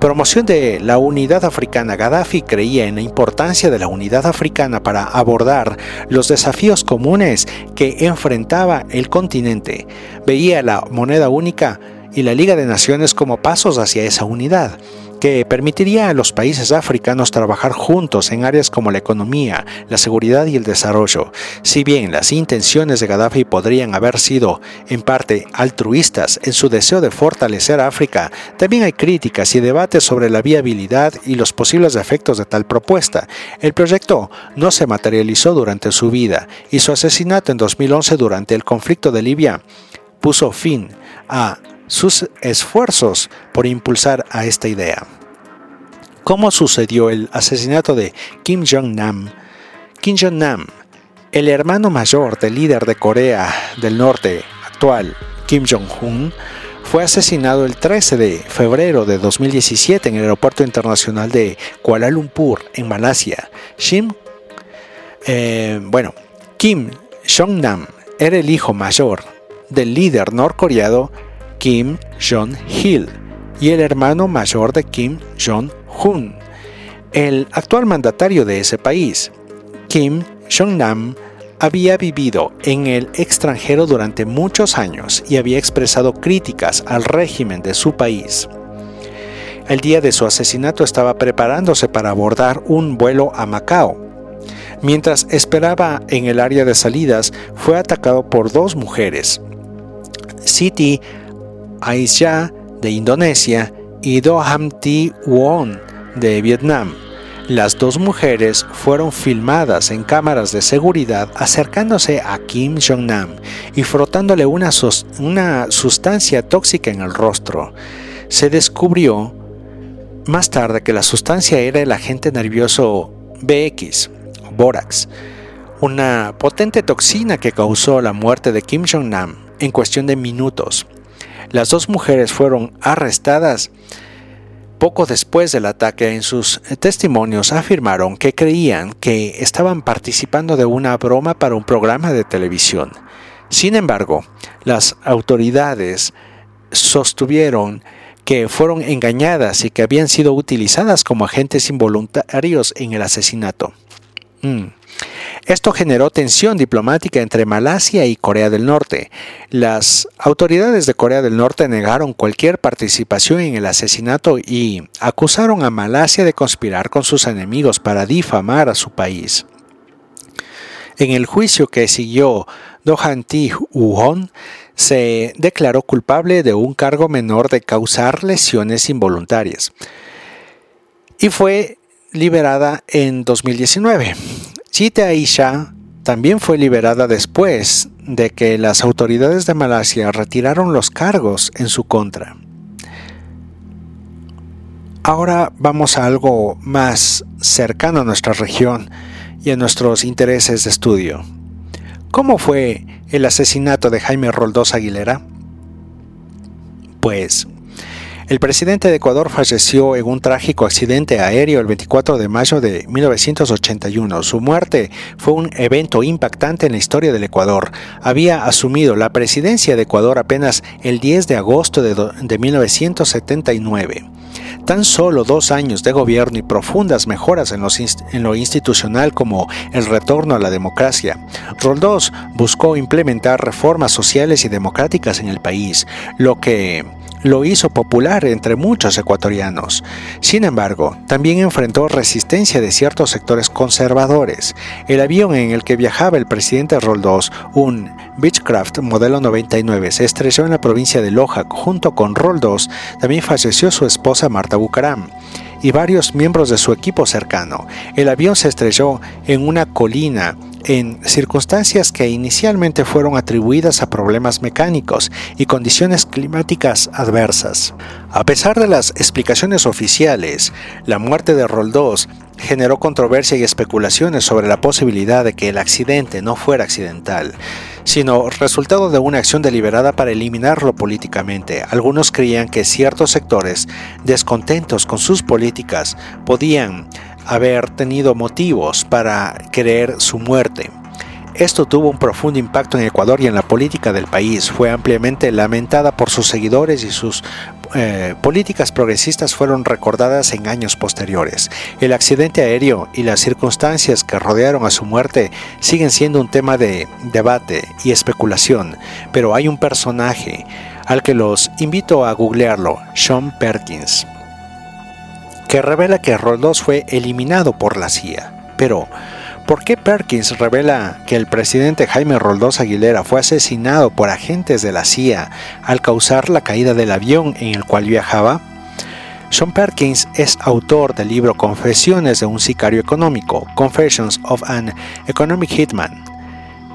Promoción de la unidad africana. Gaddafi creía en la importancia de la unidad africana para abordar los desafíos comunes que enfrentaba el continente. Veía la moneda única y la Liga de Naciones como pasos hacia esa unidad que permitiría a los países africanos trabajar juntos en áreas como la economía, la seguridad y el desarrollo. Si bien las intenciones de Gaddafi podrían haber sido en parte altruistas en su deseo de fortalecer a África, también hay críticas y debates sobre la viabilidad y los posibles efectos de tal propuesta. El proyecto no se materializó durante su vida y su asesinato en 2011 durante el conflicto de Libia puso fin a sus esfuerzos por impulsar a esta idea. ¿Cómo sucedió el asesinato de Kim Jong-nam? Kim Jong-nam, el hermano mayor del líder de Corea del Norte actual, Kim Jong-un, fue asesinado el 13 de febrero de 2017 en el aeropuerto internacional de Kuala Lumpur, en Malasia. Eh, bueno, Kim Jong-nam era el hijo mayor del líder norcoreano Kim Jong-il y el hermano mayor de Kim Jong-un, el actual mandatario de ese país. Kim Jong-nam había vivido en el extranjero durante muchos años y había expresado críticas al régimen de su país. El día de su asesinato estaba preparándose para abordar un vuelo a Macao. Mientras esperaba en el área de salidas, fue atacado por dos mujeres. Aisha de Indonesia y Doham Thi Won de Vietnam. Las dos mujeres fueron filmadas en cámaras de seguridad acercándose a Kim Jong-nam y frotándole una, sustancia tóxica en el rostro. Se descubrió más tarde que la sustancia era el agente nervioso BX, Borax, una potente toxina que causó la muerte de Kim Jong-nam en cuestión de minutos. Las dos mujeres fueron arrestadas poco después del ataque. En sus testimonios afirmaron que creían que estaban participando de una broma para un programa de televisión. Sin embargo, las autoridades sostuvieron que fueron engañadas y que habían sido utilizadas como agentes involuntarios en el asesinato. Mm. Esto generó tensión diplomática entre Malasia y Corea del Norte. Las autoridades de Corea del Norte negaron cualquier participación en el asesinato y acusaron a Malasia de conspirar con sus enemigos para difamar a su país. En el juicio que siguió, Dohan Ti Uhon se declaró culpable de un cargo menor de causar lesiones involuntarias y fue liberada en 2019. Chita Aisha también fue liberada después de que las autoridades de Malasia retiraron los cargos en su contra. Ahora vamos a algo más cercano a nuestra región y a nuestros intereses de estudio. ¿Cómo fue el asesinato de Jaime Roldós Aguilera? Pues el presidente de Ecuador falleció en un trágico accidente aéreo el 24 de mayo de 1981. Su muerte fue un evento impactante en la historia del Ecuador. Había asumido la presidencia de Ecuador apenas el 10 de agosto de, 1979 tan solo dos años de gobierno y profundas mejoras en, en, lo institucional como el retorno a la democracia. Roldós buscó implementar reformas sociales y democráticas en el país, lo que lo hizo popular entre muchos ecuatorianos. Sin embargo, también enfrentó resistencia de ciertos sectores conservadores. El avión en el que viajaba el presidente Roldós, un Beechcraft modelo 99, se estrelló en la provincia de Loja. Junto con Roldós, también falleció su esposa Marta Bucaram y varios miembros de su equipo cercano. El avión se estrelló en una colina en circunstancias que inicialmente fueron atribuidas a problemas mecánicos y condiciones climáticas adversas. A pesar de las explicaciones oficiales, la muerte de Roldós generó controversia y especulaciones sobre la posibilidad de que el accidente no fuera accidental, sino resultado de una acción deliberada para eliminarlo políticamente. Algunos creían que ciertos sectores, descontentos con sus políticas, podían haber tenido motivos para querer su muerte. Esto tuvo un profundo impacto en Ecuador y en la política del país. Fue ampliamente lamentada por sus seguidores y sus eh, políticas progresistas fueron recordadas en años posteriores. El accidente aéreo y las circunstancias que rodearon a su muerte siguen siendo un tema de debate y especulación, pero hay un personaje al que los invito a googlearlo, Sean Perkins que revela que Roldós fue eliminado por la CIA. Pero, ¿por qué Perkins revela que el presidente Jaime Roldós Aguilera fue asesinado por agentes de la CIA al causar la caída del avión en el cual viajaba? Sean Perkins es autor del libro Confesiones de un sicario económico, Confessions of an Economic Hitman,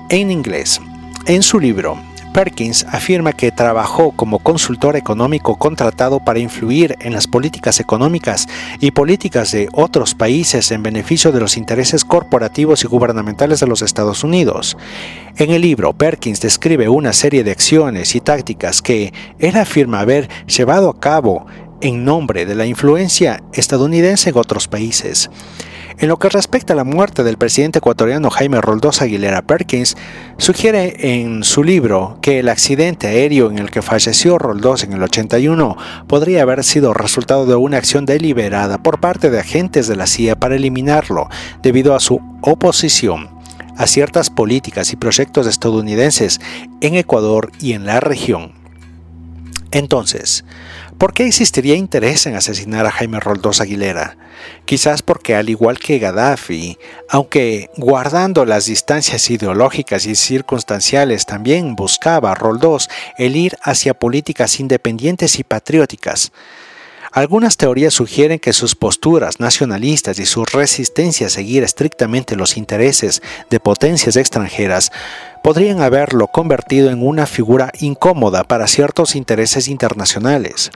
en inglés. En su libro, Perkins afirma que trabajó como consultor económico contratado para influir en las políticas económicas y políticas de otros países en beneficio de los intereses corporativos y gubernamentales de los Estados Unidos. En el libro, Perkins describe una serie de acciones y tácticas que él afirma haber llevado a cabo en nombre de la influencia estadounidense en otros países. En lo que respecta a la muerte del presidente ecuatoriano Jaime Roldós Aguilera Perkins, sugiere en su libro que el accidente aéreo en el que falleció Roldós en el 81 podría haber sido resultado de una acción deliberada por parte de agentes de la CIA para eliminarlo debido a su oposición a ciertas políticas y proyectos estadounidenses en Ecuador y en la región. Entonces, ¿Por qué existiría interés en asesinar a Jaime Roldós Aguilera? Quizás porque al igual que Gaddafi, aunque guardando las distancias ideológicas y circunstanciales, también buscaba Roldós el ir hacia políticas independientes y patrióticas. Algunas teorías sugieren que sus posturas nacionalistas y su resistencia a seguir estrictamente los intereses de potencias extranjeras podrían haberlo convertido en una figura incómoda para ciertos intereses internacionales.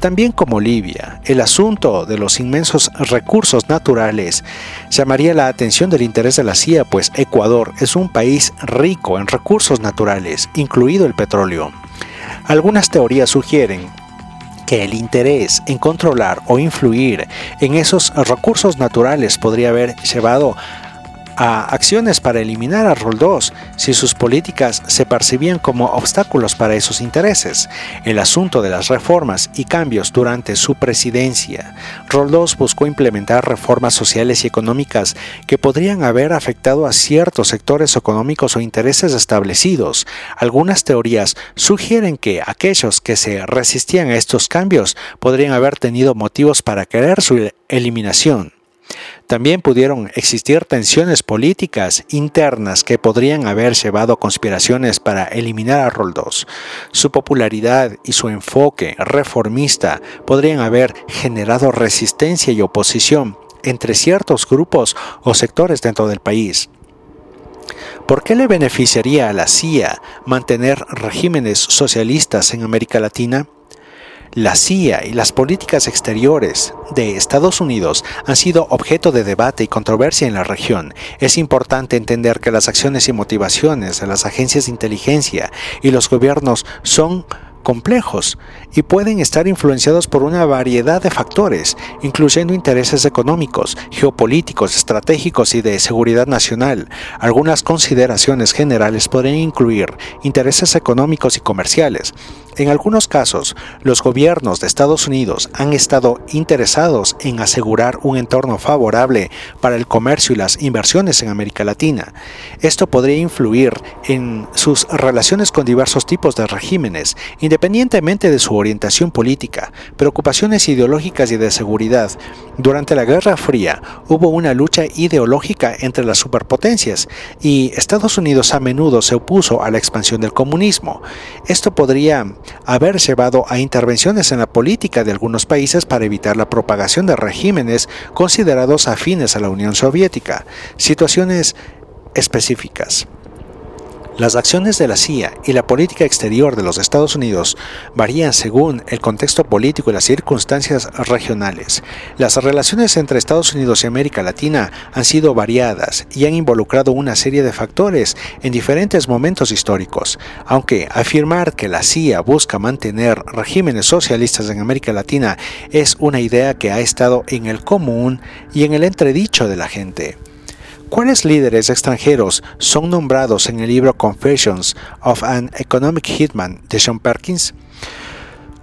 También como Libia, el asunto de los inmensos recursos naturales llamaría la atención del interés de la CIA, pues Ecuador es un país rico en recursos naturales, incluido el petróleo. Algunas teorías sugieren el interés en controlar o influir en esos recursos naturales podría haber llevado a acciones para eliminar a Roldós si sus políticas se percibían como obstáculos para esos intereses. El asunto de las reformas y cambios durante su presidencia. Roldós buscó implementar reformas sociales y económicas que podrían haber afectado a ciertos sectores económicos o intereses establecidos. Algunas teorías sugieren que aquellos que se resistían a estos cambios podrían haber tenido motivos para querer su eliminación. También pudieron existir tensiones políticas internas que podrían haber llevado conspiraciones para eliminar a Roldós. Su popularidad y su enfoque reformista podrían haber generado resistencia y oposición entre ciertos grupos o sectores dentro del país. ¿Por qué le beneficiaría a la CIA mantener regímenes socialistas en América Latina? La CIA y las políticas exteriores de Estados Unidos han sido objeto de debate y controversia en la región. Es importante entender que las acciones y motivaciones de las agencias de inteligencia y los gobiernos son complejos y pueden estar influenciados por una variedad de factores, incluyendo intereses económicos, geopolíticos, estratégicos y de seguridad nacional. Algunas consideraciones generales pueden incluir intereses económicos y comerciales. En algunos casos, los gobiernos de Estados Unidos han estado interesados en asegurar un entorno favorable para el comercio y las inversiones en América Latina. Esto podría influir en sus relaciones con diversos tipos de regímenes, independientemente de su orientación política, preocupaciones ideológicas y de seguridad. Durante la Guerra Fría hubo una lucha ideológica entre las superpotencias y Estados Unidos a menudo se opuso a la expansión del comunismo. Esto podría haber llevado a intervenciones en la política de algunos países para evitar la propagación de regímenes considerados afines a la Unión Soviética. Situaciones específicas. Las acciones de la CIA y la política exterior de los Estados Unidos varían según el contexto político y las circunstancias regionales. Las relaciones entre Estados Unidos y América Latina han sido variadas y han involucrado una serie de factores en diferentes momentos históricos, aunque afirmar que la CIA busca mantener regímenes socialistas en América Latina es una idea que ha estado en el común y en el entredicho de la gente. ¿Cuáles líderes extranjeros son nombrados en el libro Confessions of an Economic Hitman de Sean Perkins?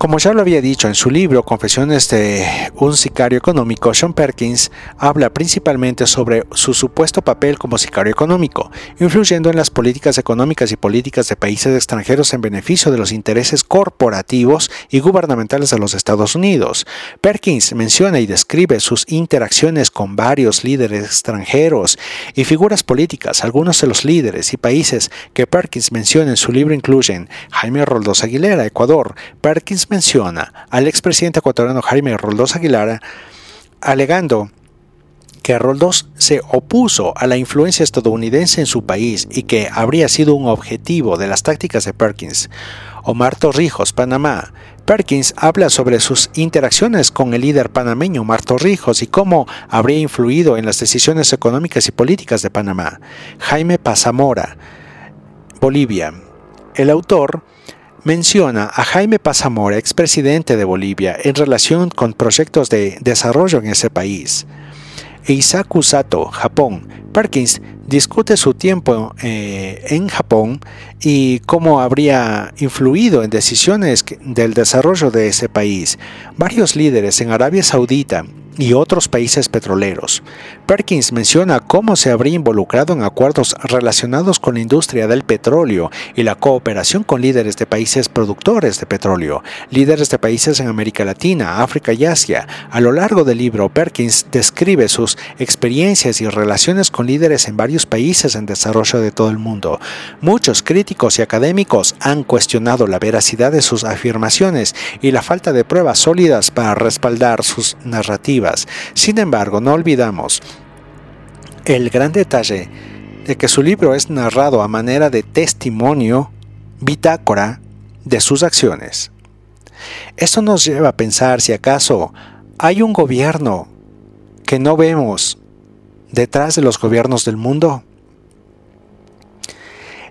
Como ya lo había dicho en su libro Confesiones de un sicario económico, Sean Perkins habla principalmente sobre su supuesto papel como sicario económico, influyendo en las políticas económicas y políticas de países extranjeros en beneficio de los intereses corporativos y gubernamentales de los Estados Unidos. Perkins menciona y describe sus interacciones con varios líderes extranjeros y figuras políticas. Algunos de los líderes y países que Perkins menciona en su libro incluyen Jaime Roldós Aguilera, Ecuador, Perkins menciona al expresidente ecuatoriano Jaime Roldós Aguilar alegando que Roldós se opuso a la influencia estadounidense en su país y que habría sido un objetivo de las tácticas de Perkins. Omar Torrijos, Panamá. Perkins habla sobre sus interacciones con el líder panameño Omar Torrijos y cómo habría influido en las decisiones económicas y políticas de Panamá. Jaime Pazamora, Bolivia. El autor menciona a Jaime Pazamora, expresidente de Bolivia, en relación con proyectos de desarrollo en ese país. E Isaku Sato, Japón. Perkins discute su tiempo eh, en Japón y cómo habría influido en decisiones del desarrollo de ese país. Varios líderes en Arabia Saudita y otros países petroleros. Perkins menciona cómo se habría involucrado en acuerdos relacionados con la industria del petróleo y la cooperación con líderes de países productores de petróleo, líderes de países en América Latina, África y Asia. A lo largo del libro, Perkins describe sus experiencias y relaciones con líderes en varios países en desarrollo de todo el mundo. Muchos críticos y académicos han cuestionado la veracidad de sus afirmaciones y la falta de pruebas sólidas para respaldar sus narrativas sin embargo, no olvidamos el gran detalle de que su libro es narrado a manera de testimonio, bitácora de sus acciones. Esto nos lleva a pensar si acaso hay un gobierno que no vemos detrás de los gobiernos del mundo.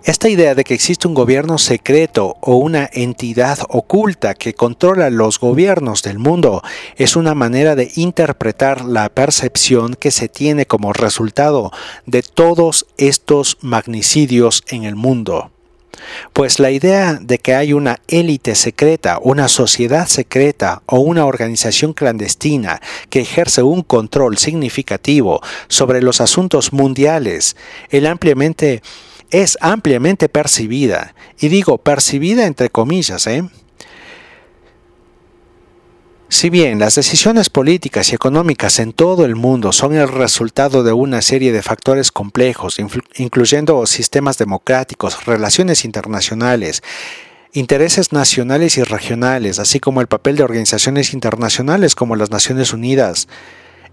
Esta idea de que existe un gobierno secreto o una entidad oculta que controla los gobiernos del mundo es una manera de interpretar la percepción que se tiene como resultado de todos estos magnicidios en el mundo. Pues la idea de que hay una élite secreta, una sociedad secreta o una organización clandestina que ejerce un control significativo sobre los asuntos mundiales, el ampliamente es ampliamente percibida, y digo percibida entre comillas, ¿eh? Si bien las decisiones políticas y económicas en todo el mundo son el resultado de una serie de factores complejos, incluyendo sistemas democráticos, relaciones internacionales, intereses nacionales y regionales, así como el papel de organizaciones internacionales como las Naciones Unidas,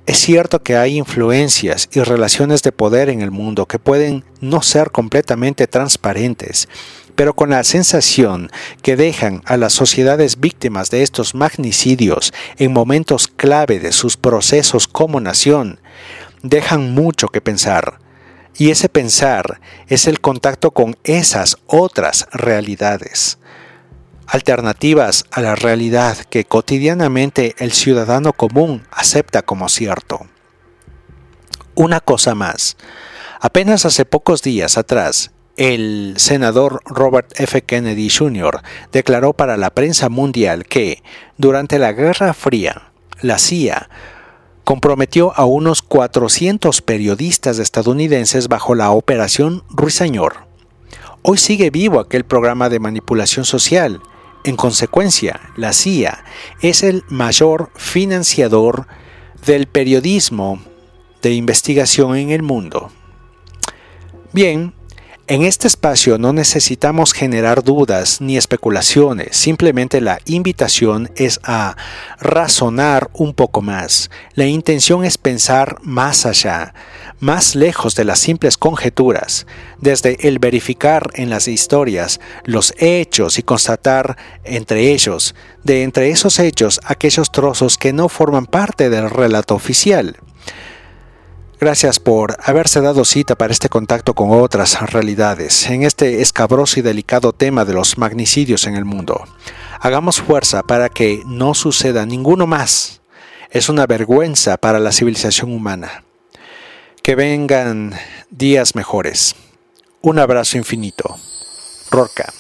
es cierto que hay influencias y relaciones de poder en el mundo que pueden no ser completamente transparentes, pero con la sensación que dejan a las sociedades víctimas de estos magnicidios en momentos clave de sus procesos como nación, dejan mucho que pensar. Y ese pensar es el contacto con esas otras realidades alternativas a la realidad que cotidianamente el ciudadano común acepta como cierto. Una cosa más, apenas hace pocos días atrás, el senador Robert F. Kennedy Jr. declaró para la prensa mundial que, durante la Guerra Fría, la CIA comprometió a unos 400 periodistas estadounidenses bajo la Operación Ruiseñor. Hoy sigue vivo aquel programa de manipulación social en consecuencia, la CIA es el mayor financiador del periodismo de investigación en el mundo. Bien, En este espacio no necesitamos generar dudas ni especulaciones, simplemente la invitación es a razonar un poco más. La intención es pensar más allá, más lejos de las simples conjeturas, desde el verificar en las historias los hechos y constatar entre ellos, de entre esos hechos, aquellos trozos que no forman parte del relato oficial. Gracias por haberse dado cita para este contacto con otras realidades en este escabroso y delicado tema de los magnicidios en el mundo. Hagamos fuerza para que no suceda ninguno más. Es una vergüenza para la civilización humana. Que vengan días mejores. Un abrazo infinito. Rorca.